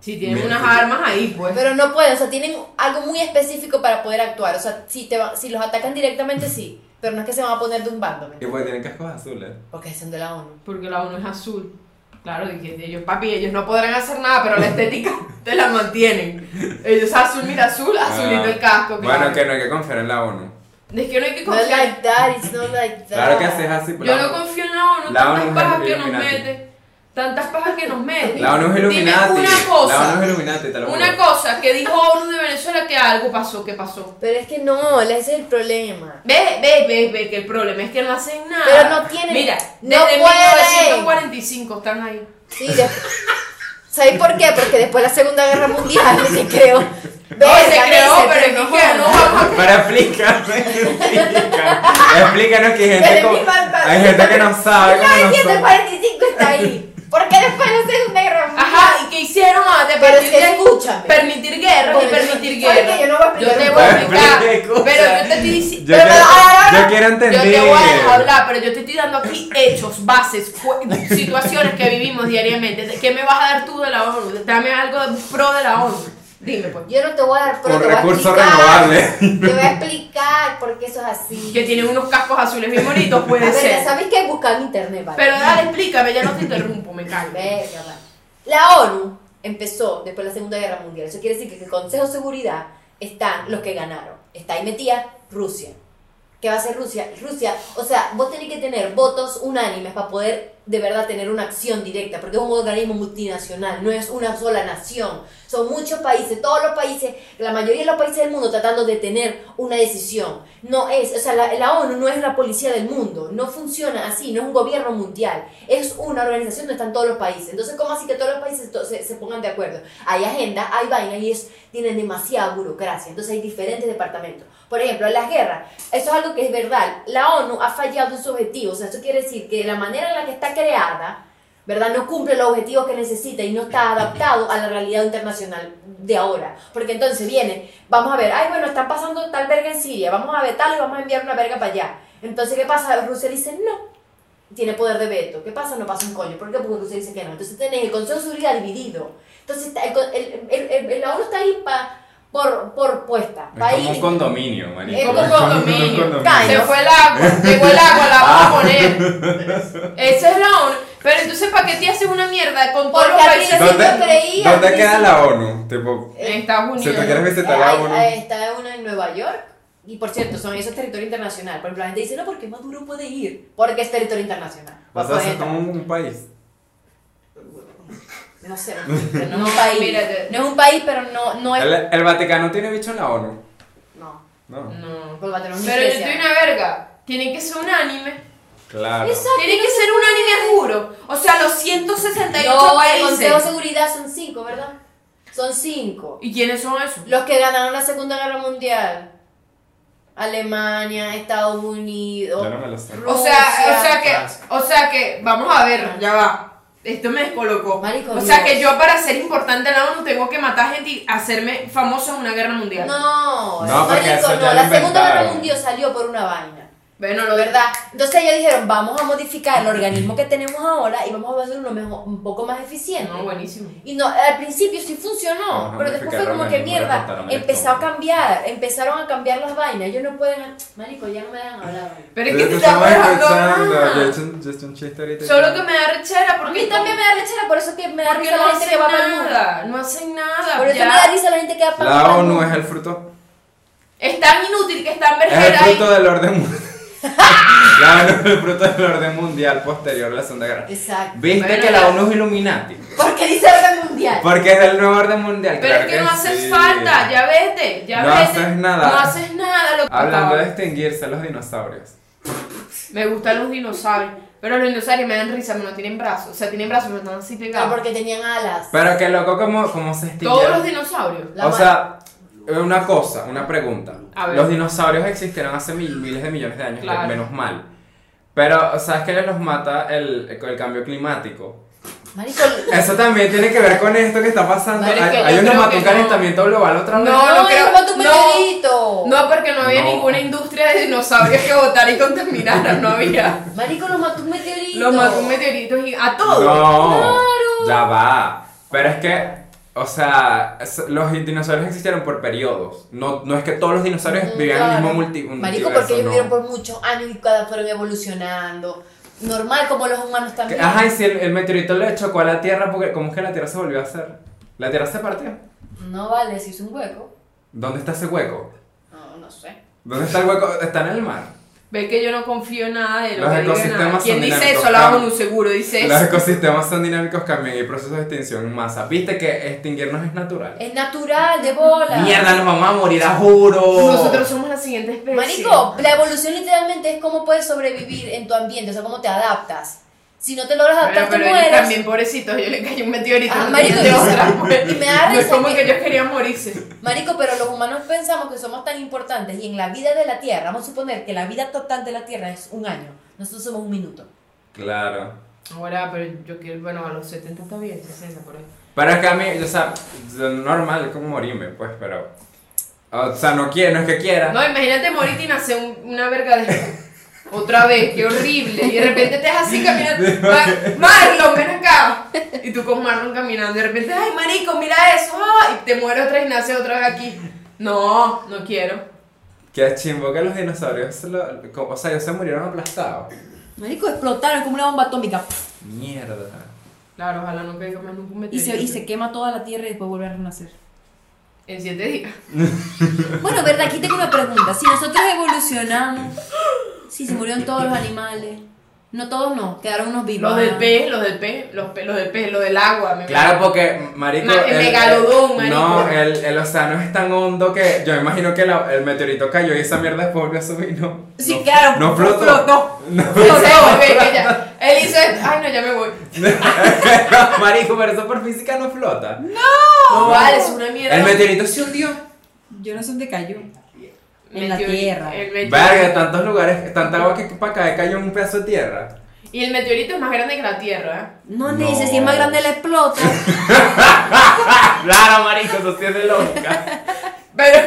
Si tienen Mira, unas sí. armas ahí, pues. Pero no pueden, o sea, tienen algo muy específico para poder actuar. O sea, si, te va- si los atacan directamente, sí. Pero no es que se van a poner de un bando, ¿me ¿Y por qué tienen cascos azules? Porque son de la ONU. Porque la ONU es azul. Claro, y que ellos, papi, ellos no podrán hacer nada, pero la estética te la mantienen. Ellos azul, mira, azul, azulito Ah. el casco. Bueno, claro. que no hay que confiar en la ONU. Es que no hay que No confiar. like that, it's not like that. Claro que sí es así. Yo no confío en la ONU, La tantas pajas que nos mete. Tantas pajas que nos mete. La ONU es Illuminati. Dime una La ONU cosa. es te lo. Una cosa que dijo ONU de Venezuela que algo pasó, ¿qué pasó? Pero es que no, ese es el problema. Ve, ve, ve, ve, que el problema es que no hacen nada. Pero no tienen- Mira, no desde pueden. 1945 están ahí. Sí, de- ¿Sabes por qué? Porque después de la Segunda Guerra Mundial se creó. No, se creó, pero es que no jodas. vamos a Pero explícame, explícanos. Explícanos que hay gente, Pero como- es mi falta. hay gente que no sabe No cómo entiendo, el nosotros. 45 está ahí. ¿Por qué después de la Segunda Guerra Mundial? Ajá, ¿y qué hicieron? Ah, de Pero permitir, escúchame. permitir guerras Bueno, y permitir ¿sabes guerras. qué? Yo no voy a explicar te voy a explicar. Pero yo te estoy diciendo. Yo Pero quiero, yo quiero Yo entender. te voy a dejar hablar, pero yo te estoy dando aquí hechos, bases, situaciones que vivimos diariamente. ¿Qué me vas a dar tú de la ONU? Dame algo pro de la ONU. Dime, pues. Yo no te voy a dar, pero Un te voy a recurso explicar. renovable. Te voy a explicar por qué eso es así. Que tienen unos cascos azules bien bonitos, A puede ver, ya ser. sabes que buscar en internet, ¿vale? Pero dale, explícame, ya no te interrumpo, me callo. Verga, vale. La ONU empezó después de la Segunda Guerra Mundial. Eso quiere decir que en el Consejo de Seguridad están los que ganaron. Está ahí metida Rusia. ¿Qué va a hacer Rusia? Rusia, o sea, vos tenés que tener votos unánimes para poder de verdad tener una acción directa, porque es un organismo multinacional, no es una sola nación. Son muchos países, todos los países, la mayoría de los países del mundo tratando de tener una decisión. No es, o sea, la, ONU no es la policía del mundo, no funciona así, no es un gobierno mundial, es una organización donde están todos los países. Entonces, ¿cómo así que todos los países se, se pongan de acuerdo? Hay agenda, hay vaina y es, tienen demasiada burocracia, entonces hay diferentes departamentos. Por ejemplo, las guerras, eso es algo que es verdad, la ONU ha fallado en su objetivo, o sea, eso quiere decir que la manera en la que está creada, ¿verdad? No cumple los objetivos que necesita y no está adaptado a la realidad internacional de ahora. Porque entonces viene, vamos a ver, ay, bueno, están pasando tal verga en Siria, vamos a ver tal y vamos a enviar una verga para allá. Entonces, ¿qué pasa? Rusia dice no. Tiene poder de veto. ¿Qué pasa? No pasa un coño. ¿Por qué? Porque Rusia dice que no. Entonces tenés el Consejo de Seguridad dividido. Entonces, el, el, el, el- la ONU está ahí pa, por, por puesta. Es como un condominio, marico. Es como un condominio. Se fue el agua, llegó el agua, la vamos a poner. Esa es la ONU. Pero entonces, ¿para qué te haces una mierda con todos los países ¿Dónde, creía, ¿dónde queda la ONU? Tipo, en Estados si Unidos? tú quieres visitar Eh, la ONU. está una en Nueva York. Y por cierto, son esos territorio internacional. Por ejemplo, la gente dice, no, porque Maduro puede ir. Porque es territorio internacional. O sea, Papá, es como un país. No sé, no, no es un país. mírate. No es un país, pero no, no es. El, el Vaticano tiene bicho en la ONU. No, No. No. por Vaticano es Pero yo estoy una verga. Tiene que ser un anime. Claro. Exacto. Tiene que ser un anime, juro. O sea, los 168 No, el Consejo de países. Seguridad son cinco, ¿verdad? Son cinco. ¿Y quiénes son esos? Los que ganaron la Segunda Guerra Mundial. Alemania, Estados Unidos. Lo sé. O sea, o sea que, o sea que, vamos a ver, ya va. Esto me descolocó. Marico, o sea Dios. que yo para ser importante en la ONU tengo que matar gente y hacerme famoso en una guerra mundial. No, No, porque marico, eso ya no. lo La Segunda Guerra. Mundial salió por una vaina. Bueno, lo de ¿Verdad? Entonces ellos dijeron, vamos a modificar el organismo que tenemos ahora y vamos a hacer uno mejor, un poco más eficiente. No, buenísimo. Y no, al principio sí funcionó, Vamos a pero después fue como el que mierda, el empezó a cambiar, empezaron a cambiar las vainas, ellos no pueden, marico, ya no me dejan hablar. Pero es que te estaba. Yo un- chiste ahorita. y Solo que me da rechera A porque mí también me da rechera, por eso que me da porque risa no la gente hacen que va para el no hacen nada. Por eso ya. me da risa la gente que va para La para ONU es el fruto. Es tan inútil que están Es el fruto del orden mundial. La ONU es el fruto del orden mundial posterior a la Segunda Guerra. Exacto. ¿Viste Bueno, que la ONU es Illuminati? Porque dice orden mundial. Porque es el nuevo orden mundial. Pero claro es que no hace sí. falta, ya vete, ya No vete. haces nada. No haces nada. Lo que Hablando de extinguirse los dinosaurios. Me gustan los dinosaurios. Pero los dinosaurios me dan risa, pero no tienen brazos. O sea, tienen brazos, pero están así No, pegados. porque tenían alas. Pero que loco como, como se extinguieron. Todos los dinosaurios. La o sea, una cosa, una pregunta. A ver. Los dinosaurios existieron hace mil- miles de millones de años, Claro. menos mal. Pero, ¿sabes qué los mata el, el cambio climático? Marico, Eso también tiene que ver con esto que está pasando. Marico, Hay, yo hay un un no. calentamiento global otra vez. No, no, no creo- no. meteorito. No, porque no había No. ninguna industria de dinosaurios que votara y contaminara. No había. Marico, los mató un meteorito. Los mató un meteorito y a todos. No, Claro. ya va. Pero es que, o sea, los dinosaurios existieron por periodos. No, no es que todos los dinosaurios Mm, vivían en el mismo multi un Marico, multiverso, porque ellos no. vivieron por muchos años y cada fueron evolucionando. Normal, como los humanos también. Ajá, y si el, el meteorito le chocó a la Tierra, porque ¿cómo es que la Tierra se volvió a hacer? ¿La Tierra se partió? No vale, si es un hueco. ¿Dónde está ese hueco? No, no sé. ¿Dónde está el hueco? Está en el mar. Ve que yo no confío en nada de lo Los que ecosistemas nada. ¿Quién son dice dinámicos, eso? La. ONU seguro dice Los eso. ecosistemas son dinámicos, cambian y hay procesos de extinción en masa. ¿Viste que extinguirnos es natural? Es natural, de bola. Mierda, nos vamos a morir, a juro. Nosotros somos la siguiente especie. Marico, la evolución literalmente es cómo puedes sobrevivir en tu ambiente, o sea, cómo te adaptas. Si no te logras Bueno, adaptar, pero te ellos mueres. también, pobrecitos, yo le cayó un meteorito. Ah, no marico, y- otra, pues. y me da No es risa como que- que ellos querían morirse. Marico, pero los humanos pensamos que somos tan importantes y en la vida de la Tierra, vamos a suponer que la vida total de la Tierra es un año. Nosotros somos un minuto. Claro. Ahora, pero yo quiero, bueno, a los 70 está bien, 60 por ahí. Pero es que a mí, o sea, normal, es como morirme, pues, pero. O sea, no quiero, no es que quiera. No, imagínate morirte y nacer un- una verga de... Otra vez, qué horrible. Y de repente te así caminando. Ma- Marlon, ven acá. Y tú con Marlon caminando. Y de repente, ay, marico, mira eso. ah, Y te muere otra vez y nace otra vez aquí. No, no quiero. Que chimbo que los dinosaurios, lo- o sea, ellos se murieron aplastados. Marico, explotaron como una bomba atómica. Mierda. Claro, ojalá no caiga más nunca un Y se, meteorito. y se quema toda la Tierra y después vuelve a renacer. En siete días. Bueno, verdad, aquí tengo una pregunta. Si nosotros evolucionamos, si se murieron todos los animales, no todos no, quedaron unos vivos. Los del pez, los del pez, los, pe- los del pez, lo del agua. me Claro, porque, marico. Ma- el megalodón, marico. No, el, el océano es tan hondo que yo imagino que la- el meteorito cayó y esa mierda después volvió a subir, ¿no? Sí, no, claro. No flotó. flotó. No. Ya- Él hizo esto. Ay, no, ya me voy. marico, pero eso por física no flota. No, vale, es una mierda. El meteorito se hundió. Yo no sé dónde cayó. En la Meteorito- tierra. el meteorito- Verga, tantos lugares, tanta agua que para caer cayó en un pedazo de tierra. Y el meteorito es más grande que la Tierra. ¿eh? No, No. dice, si es más grande la explota. Claro, marico, eso sí es de loca. Pero,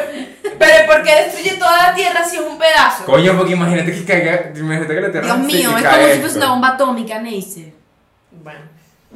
pero ¿por qué destruye toda la Tierra si es un pedazo? Coño, porque imagínate que caiga, imagínate que la tierra Dios mío, es como si esto. fuese una bomba atómica, Neise. Bueno,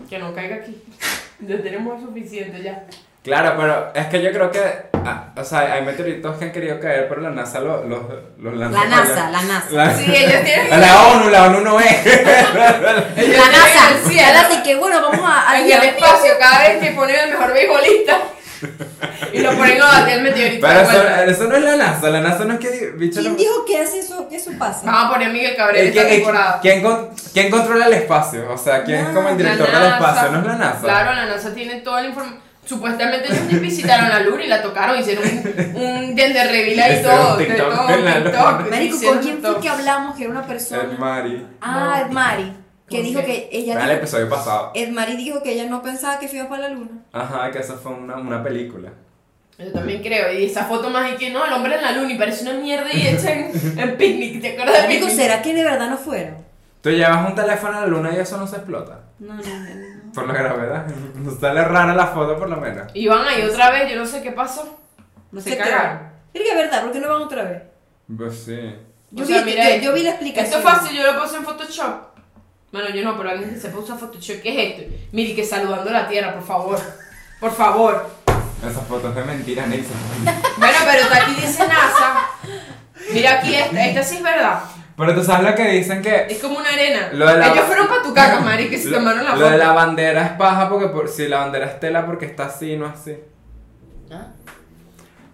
que no caiga aquí. Ya tenemos suficiente ya. Claro, pero es que yo creo que, ah, o sea, hay meteoritos que han querido caer, pero la NASA los los los lanza La NASA, allá. la NASA. La, Sí, ellos tienen. la ONU, la ONU no es. ellos La tienen NASA. cielo. Así que bueno, vamos a. a En el espacio, cada vez que ponen el mejor beisbolista. Y lo ponen a batir el meteorito. Pero eso, eso no es la NASA, la NASA no es que bicho ¿Quién no- dijo que hace eso, que eso pasa? Vamos a poner a Miguel Cabrera esta ¿quién, temporada. quién con- quién controla el espacio? O sea, ¿quién es No, como el director del espacio? ¿No es la NASA? Claro, la NASA tiene toda la información. Supuestamente ellos visitaron la luna y la tocaron, hicieron un, un gender reveal ahí todo, de. TikTok, Marico, ¿con quién fue que hablamos que era una El persona? Mari. Ah, Ed Mari, que ¿Con dijo que ella el episodio pasado. Ed Mari dijo que ella no pensaba que se iba para la luna. Ajá, que eso fue una, una película. Yo también creo, y esa foto más y que no, el hombre en la luna y parece una mierda y hecha en, en picnic, ¿te acuerdas de Marico, picnic? ¿será que de verdad no fueron? Tú llevas un teléfono a la luna y eso no se explota. No, no, no. Por la gravedad. No sale rara la foto por lo menos. Y van ahí otra vez, yo no sé qué pasó. No Se sé qué. cagaron. Creo que es verdad, ¿por qué no van otra vez? Pues sí. Yo, O sea, vi, mira yo, yo vi la explicación. Esto es fácil, yo lo puse en Photoshop. Bueno, yo no, pero alguien se puso a Photoshop, ¿qué es esto? Mire, que saludando la tierra, por favor. Por favor. Esas fotos de mentira, Nixon. Bueno, pero aquí dice NASA. Mira aquí esta, esta sí es verdad. Pero tú sabes lo que dicen que. Es como una arena. Lo de la- Ellos fueron para tu caca, Mari, que se Lo, tomaron la lo foto. de la bandera es paja porque por- si la bandera es tela porque está así, no así. ¿Ah?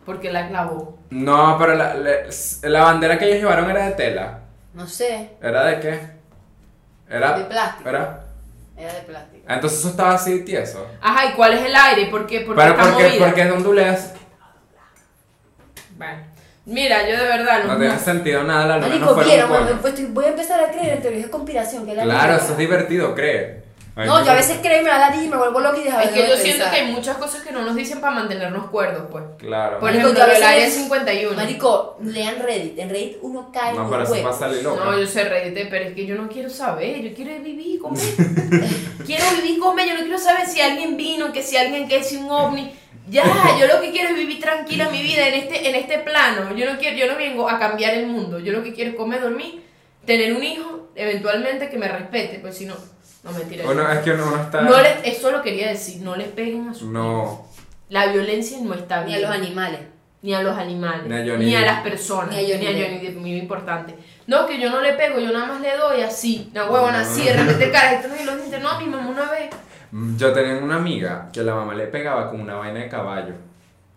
Porque la clavó. No, pero la, la- la bandera que ellos llevaron era de tela. No sé, ¿Era de qué? Era. de plástico. ¿Era? Era de plástico. Entonces eso estaba así tieso. Ajá, ¿y cuál es el aire? ¿Por qué? Porque Pero está porque, movida. porque es ondulez. Bueno. Mira, yo de verdad No no. tiene sentido nada, la luna Marico, no fuera vieron, coño. pues estoy- voy a empezar a creer en teorías de conspiración. Que es la Claro, mierda. eso es divertido, cree. Ay, No, yo a veces creo y me da la y me vuelvo loca y dejo Es de que yo siento que hay muchas cosas que no nos dicen para mantenernos cuerdos, pues. Claro. Por ejemplo, el área 51. Marico, lean Reddit. En Reddit uno cae en No, un pero eso huevo. va a salir loca. No, yo sé reírte, pero es que yo no quiero saber, yo quiero vivir, comer. quiero vivir, comer, yo no quiero saber si alguien vino, que si alguien que si un ovni. Ya, yo lo que quiero es vivir tranquila mi vida en este, en este plano. Yo no quiero, yo no vengo a cambiar el mundo. Yo lo que quiero es comer, dormir, tener un hijo, eventualmente que me respete, pues si no, no mentira. Uno, es que uno, uno está. No les, eso lo quería decir, no les peguen a sus hijos. No. La violencia no está Ni bien. a los animales. ni a los animales, Ni a Johnny ni a las personas, Ni a ni a Johnny Johnny, Depp. Muy importante. No, que yo no le pego, yo nada más le doy así, una huevona No. así, de repente cara, esto no es los dientes, no, a mi mamá una vez. Mm, Yo tenía una amiga que la mamá le pegaba con una vaina de caballo.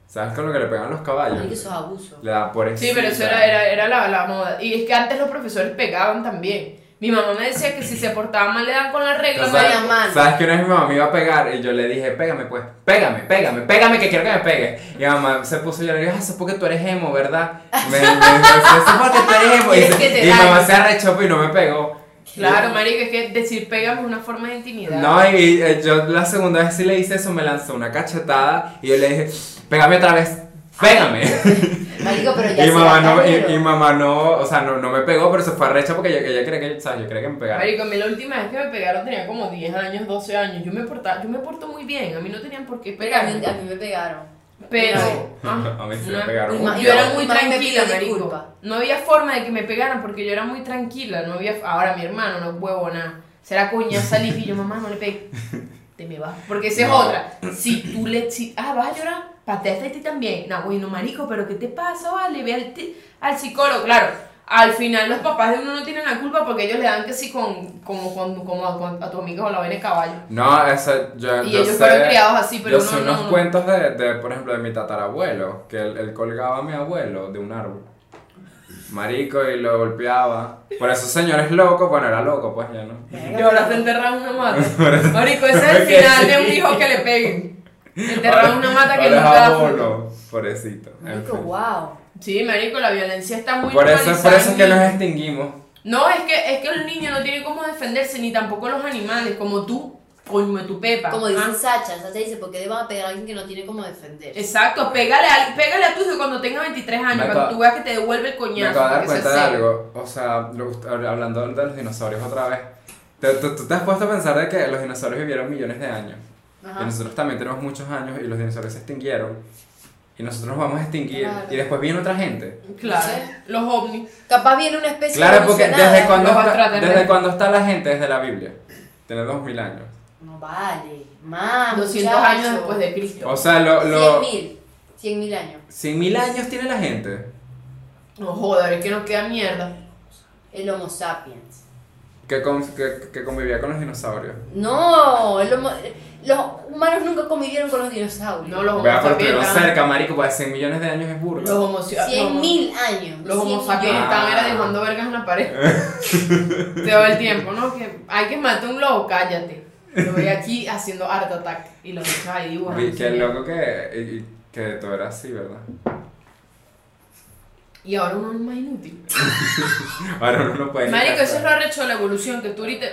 ¿Sabes con lo que le pegan los caballos? Marico, eso es abuso. Le da por Sí, pero eso era, era, era la, la moda. Y es que antes los profesores pegaban también. Mi mamá me decía que si se portaba mal le dan con la regla. La marico. mano. ¿Sabes que una vez mi mamá me iba a pegar? Y yo le dije, pégame pues, pégame, pégame, pégame que quiero que me pegue. Y mi mamá se puso y yo le dije, ah, eso es porque tú eres emo, ¿verdad? Me, me dijo, eso es porque tú eres emo. Y, se- y mi mamá se arrechó pues, y no me pegó. Claro, marico, es que decir pégame es una forma de intimidad. No, y eh, yo la segunda vez sí le hice eso, me lanzó una cachetada y yo le dije, pégame otra vez, pégame. Marico, pero ya y, mamá no, y, y mamá no, o sea, no, no me pegó, pero se fue arrecha porque ella, ella quería que, ¿sabes? Yo quería que me pegara. Marico, a mí la última vez que me pegaron tenía como 10 años, 12 años. Yo me portaba, yo me porto muy bien, a mí no tenían por qué Pero a pegarme. mí, a mí me pegaron. Pero ah, A mí sí una- me pegaron. Yo era muy tranquila, marico. disculpa. No había forma de que me pegaran porque yo era muy tranquila. No había. Ahora mi hermano no es huevo nada. Será coña salir y yo, mamá, no le pegues. Te me vas. Porque esa es No. otra. Si tú le. Si, ah, vas a llorar, pateaste a ti también. No, bueno, marico, pero ¿qué te pasa? Vale, ve al, al psicólogo. Claro. Al final los papás de uno no tienen la culpa porque ellos le dan que sí con, como, con, como a, tu amigo o la vaina de caballo. No, eso, yo, Y yo ellos sé, fueron criados así, pero yo uno sé unos no- no. cuentos de, de, por ejemplo, de mi tatarabuelo, que él, él colgaba a mi abuelo de un árbol. Marico, y lo golpeaba. Por eso, señor es loco, bueno, era loco, pues ya no. Y ahora está enterrado en una mata. Marico, ese es el final de un hijo que le peguen. Enterrado en una mata que nunca abuelo, Pobrecito. en Marico, fin. wow. Sí, marico, la violencia está muy Por eso, por eso es en que nos extinguimos. No, es que, es que el niño no tiene cómo defenderse, ni tampoco los animales, como tú, coño, tu pepa. Como dice Ah, Sacha, Sacha dice, ¿por qué le van a pegar a alguien que no tiene cómo defender? Exacto, pégale a, pégale a tu hijo cuando tenga 23 años, Me para que acabo- tú veas que te devuelve el Me coñazo. acabo de dar cuenta de algo. O sea, lo- hablando de los dinosaurios otra vez. ¿Tú, tú, tú te has puesto a pensar de que los dinosaurios vivieron millones de años. Ajá. Y nosotros también tenemos muchos años y los dinosaurios se extinguieron. Y nosotros nos vamos a extinguir. Claro. Y después viene otra gente. Claro, Sí. los ovnis. Capaz viene una especie Claro, porque desde cuando, está, desde cuando está la gente, desde la Biblia. Tiene dos mil años. No vale, más. 200 años después de Cristo. O sea, lo, lo, 100 mil. 100 mil años. cien mil años tiene la gente. No joder, es que nos queda mierda. El Homo sapiens. Que, con- que, que convivía con los dinosaurios. No, homo- los humanos nunca convivieron con los dinosaurios. No, los homo sapiens. cerca, marico, pues 100 millones de años es burro. Los homo Cien mil años. Los homo sapiens estaban era dejando vergas en la pared. Todo el tiempo, ¿no? Que hay que matar un lobo, cállate. Lo voy aquí haciendo art attack. Y los bichos ahí dibujando. Qué loco que, y- que todo era así, ¿verdad? Y ahora uno es más inútil. Ahora uno no puede Marico, eso es lo arrecho de la evolución, que tú ahorita...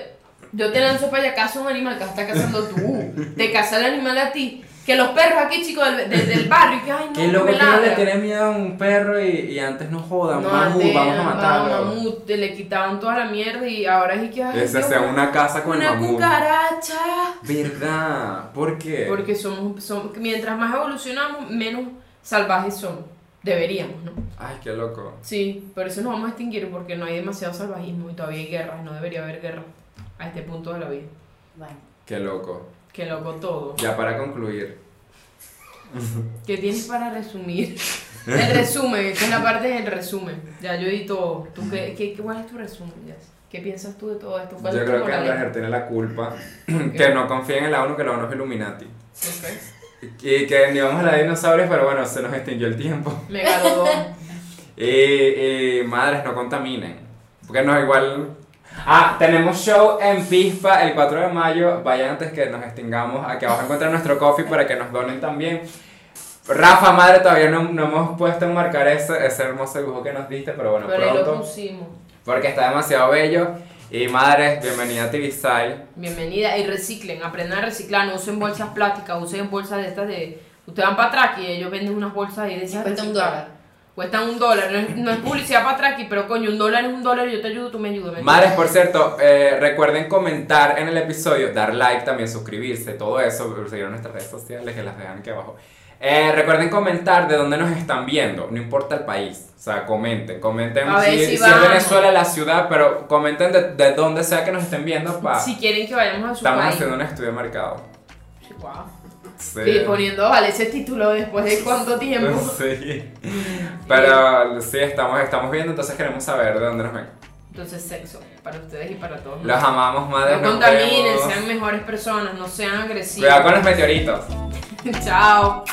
Yo te lanzo para allá, caza un animal que está cazando tú. Te caza el animal a ti. Que los perros aquí, chicos, del, del, del barrio, que ay, no, que loco que uno le tiene miedo a un perro y, y antes no jodan, No, mamut, antes, vamos a matarlo. mamut, le quitaban toda la mierda y ahora es que ay, Dios, sea una casa con el una mamut. cucaracha. ¿Verdad? ¿Por qué? Porque somos, somos, mientras más evolucionamos, menos salvajes somos. Deberíamos, ¿no? Ay, qué loco. Sí, por eso nos vamos a extinguir, porque no hay demasiado salvajismo y todavía hay guerras, no debería haber guerra a este punto de la vida. Bueno, Qué loco. Que loco todo. Ya para concluir. ¿Qué tienes para resumir? El resumen, esta es la parte del resumen. Ya yo di todo. ¿Tú qué, qué, ¿Cuál es tu resumen, Jess? ¿Qué piensas tú de todo esto? ¿Cuál Yo creo que? Andrés tiene la culpa. que no confíen en la ONU, que la ONU es Illuminati. Ok. Y que ni vamos a la de dinosaurios, pero bueno, se nos extinguió el tiempo. Megalodón. Y, y madres, no contaminen. Porque no, igual. Ah, tenemos show en Pispa el 4 de mayo. Vayan antes que nos extingamos. Aquí abajo encuentran nuestro coffee para que nos donen también. Rafa, madre, todavía no, no hemos puesto en marcar ese, ese hermoso dibujo que nos diste, pero bueno, Pero ahí lo pronto. pusimos. Porque está demasiado bello. Y madres, bienvenida a TV Style. Bienvenida. Y reciclen, aprendan a reciclar. No usen bolsas plásticas, usen bolsas de estas de. Ustedes van para atrás y ellos venden unas bolsas ahí de esas. cuesta un dólar. Cuestan un dólar. No es, no es publicidad para atrás pero coño, un dólar es un dólar. Yo te ayudo, tú me ayudas. ¿me Madres, por cierto, eh, recuerden comentar en el episodio, dar like también, suscribirse, todo eso, seguir nuestras redes sociales que las dejan aquí abajo. Eh, recuerden comentar de dónde nos están viendo, no importa el país, o sea, comenten, comenten A si, si si es. Venezuela, la ciudad, pero comenten de, de dónde sea que nos estén viendo, pa, Si quieren que vayamos a su estamos país. haciendo un estudio de mercado. Wow. Sí. Y poniendo, vale, ese título después de cuánto tiempo. Sí. Pero sí, estamos, estamos viendo, entonces queremos saber de dónde nos ven. Entonces, sexo, para ustedes y para todos. Los amamos, madres. no contaminen, sean mejores personas, no sean agresivos. Cuidado con los meteoritos. Chao.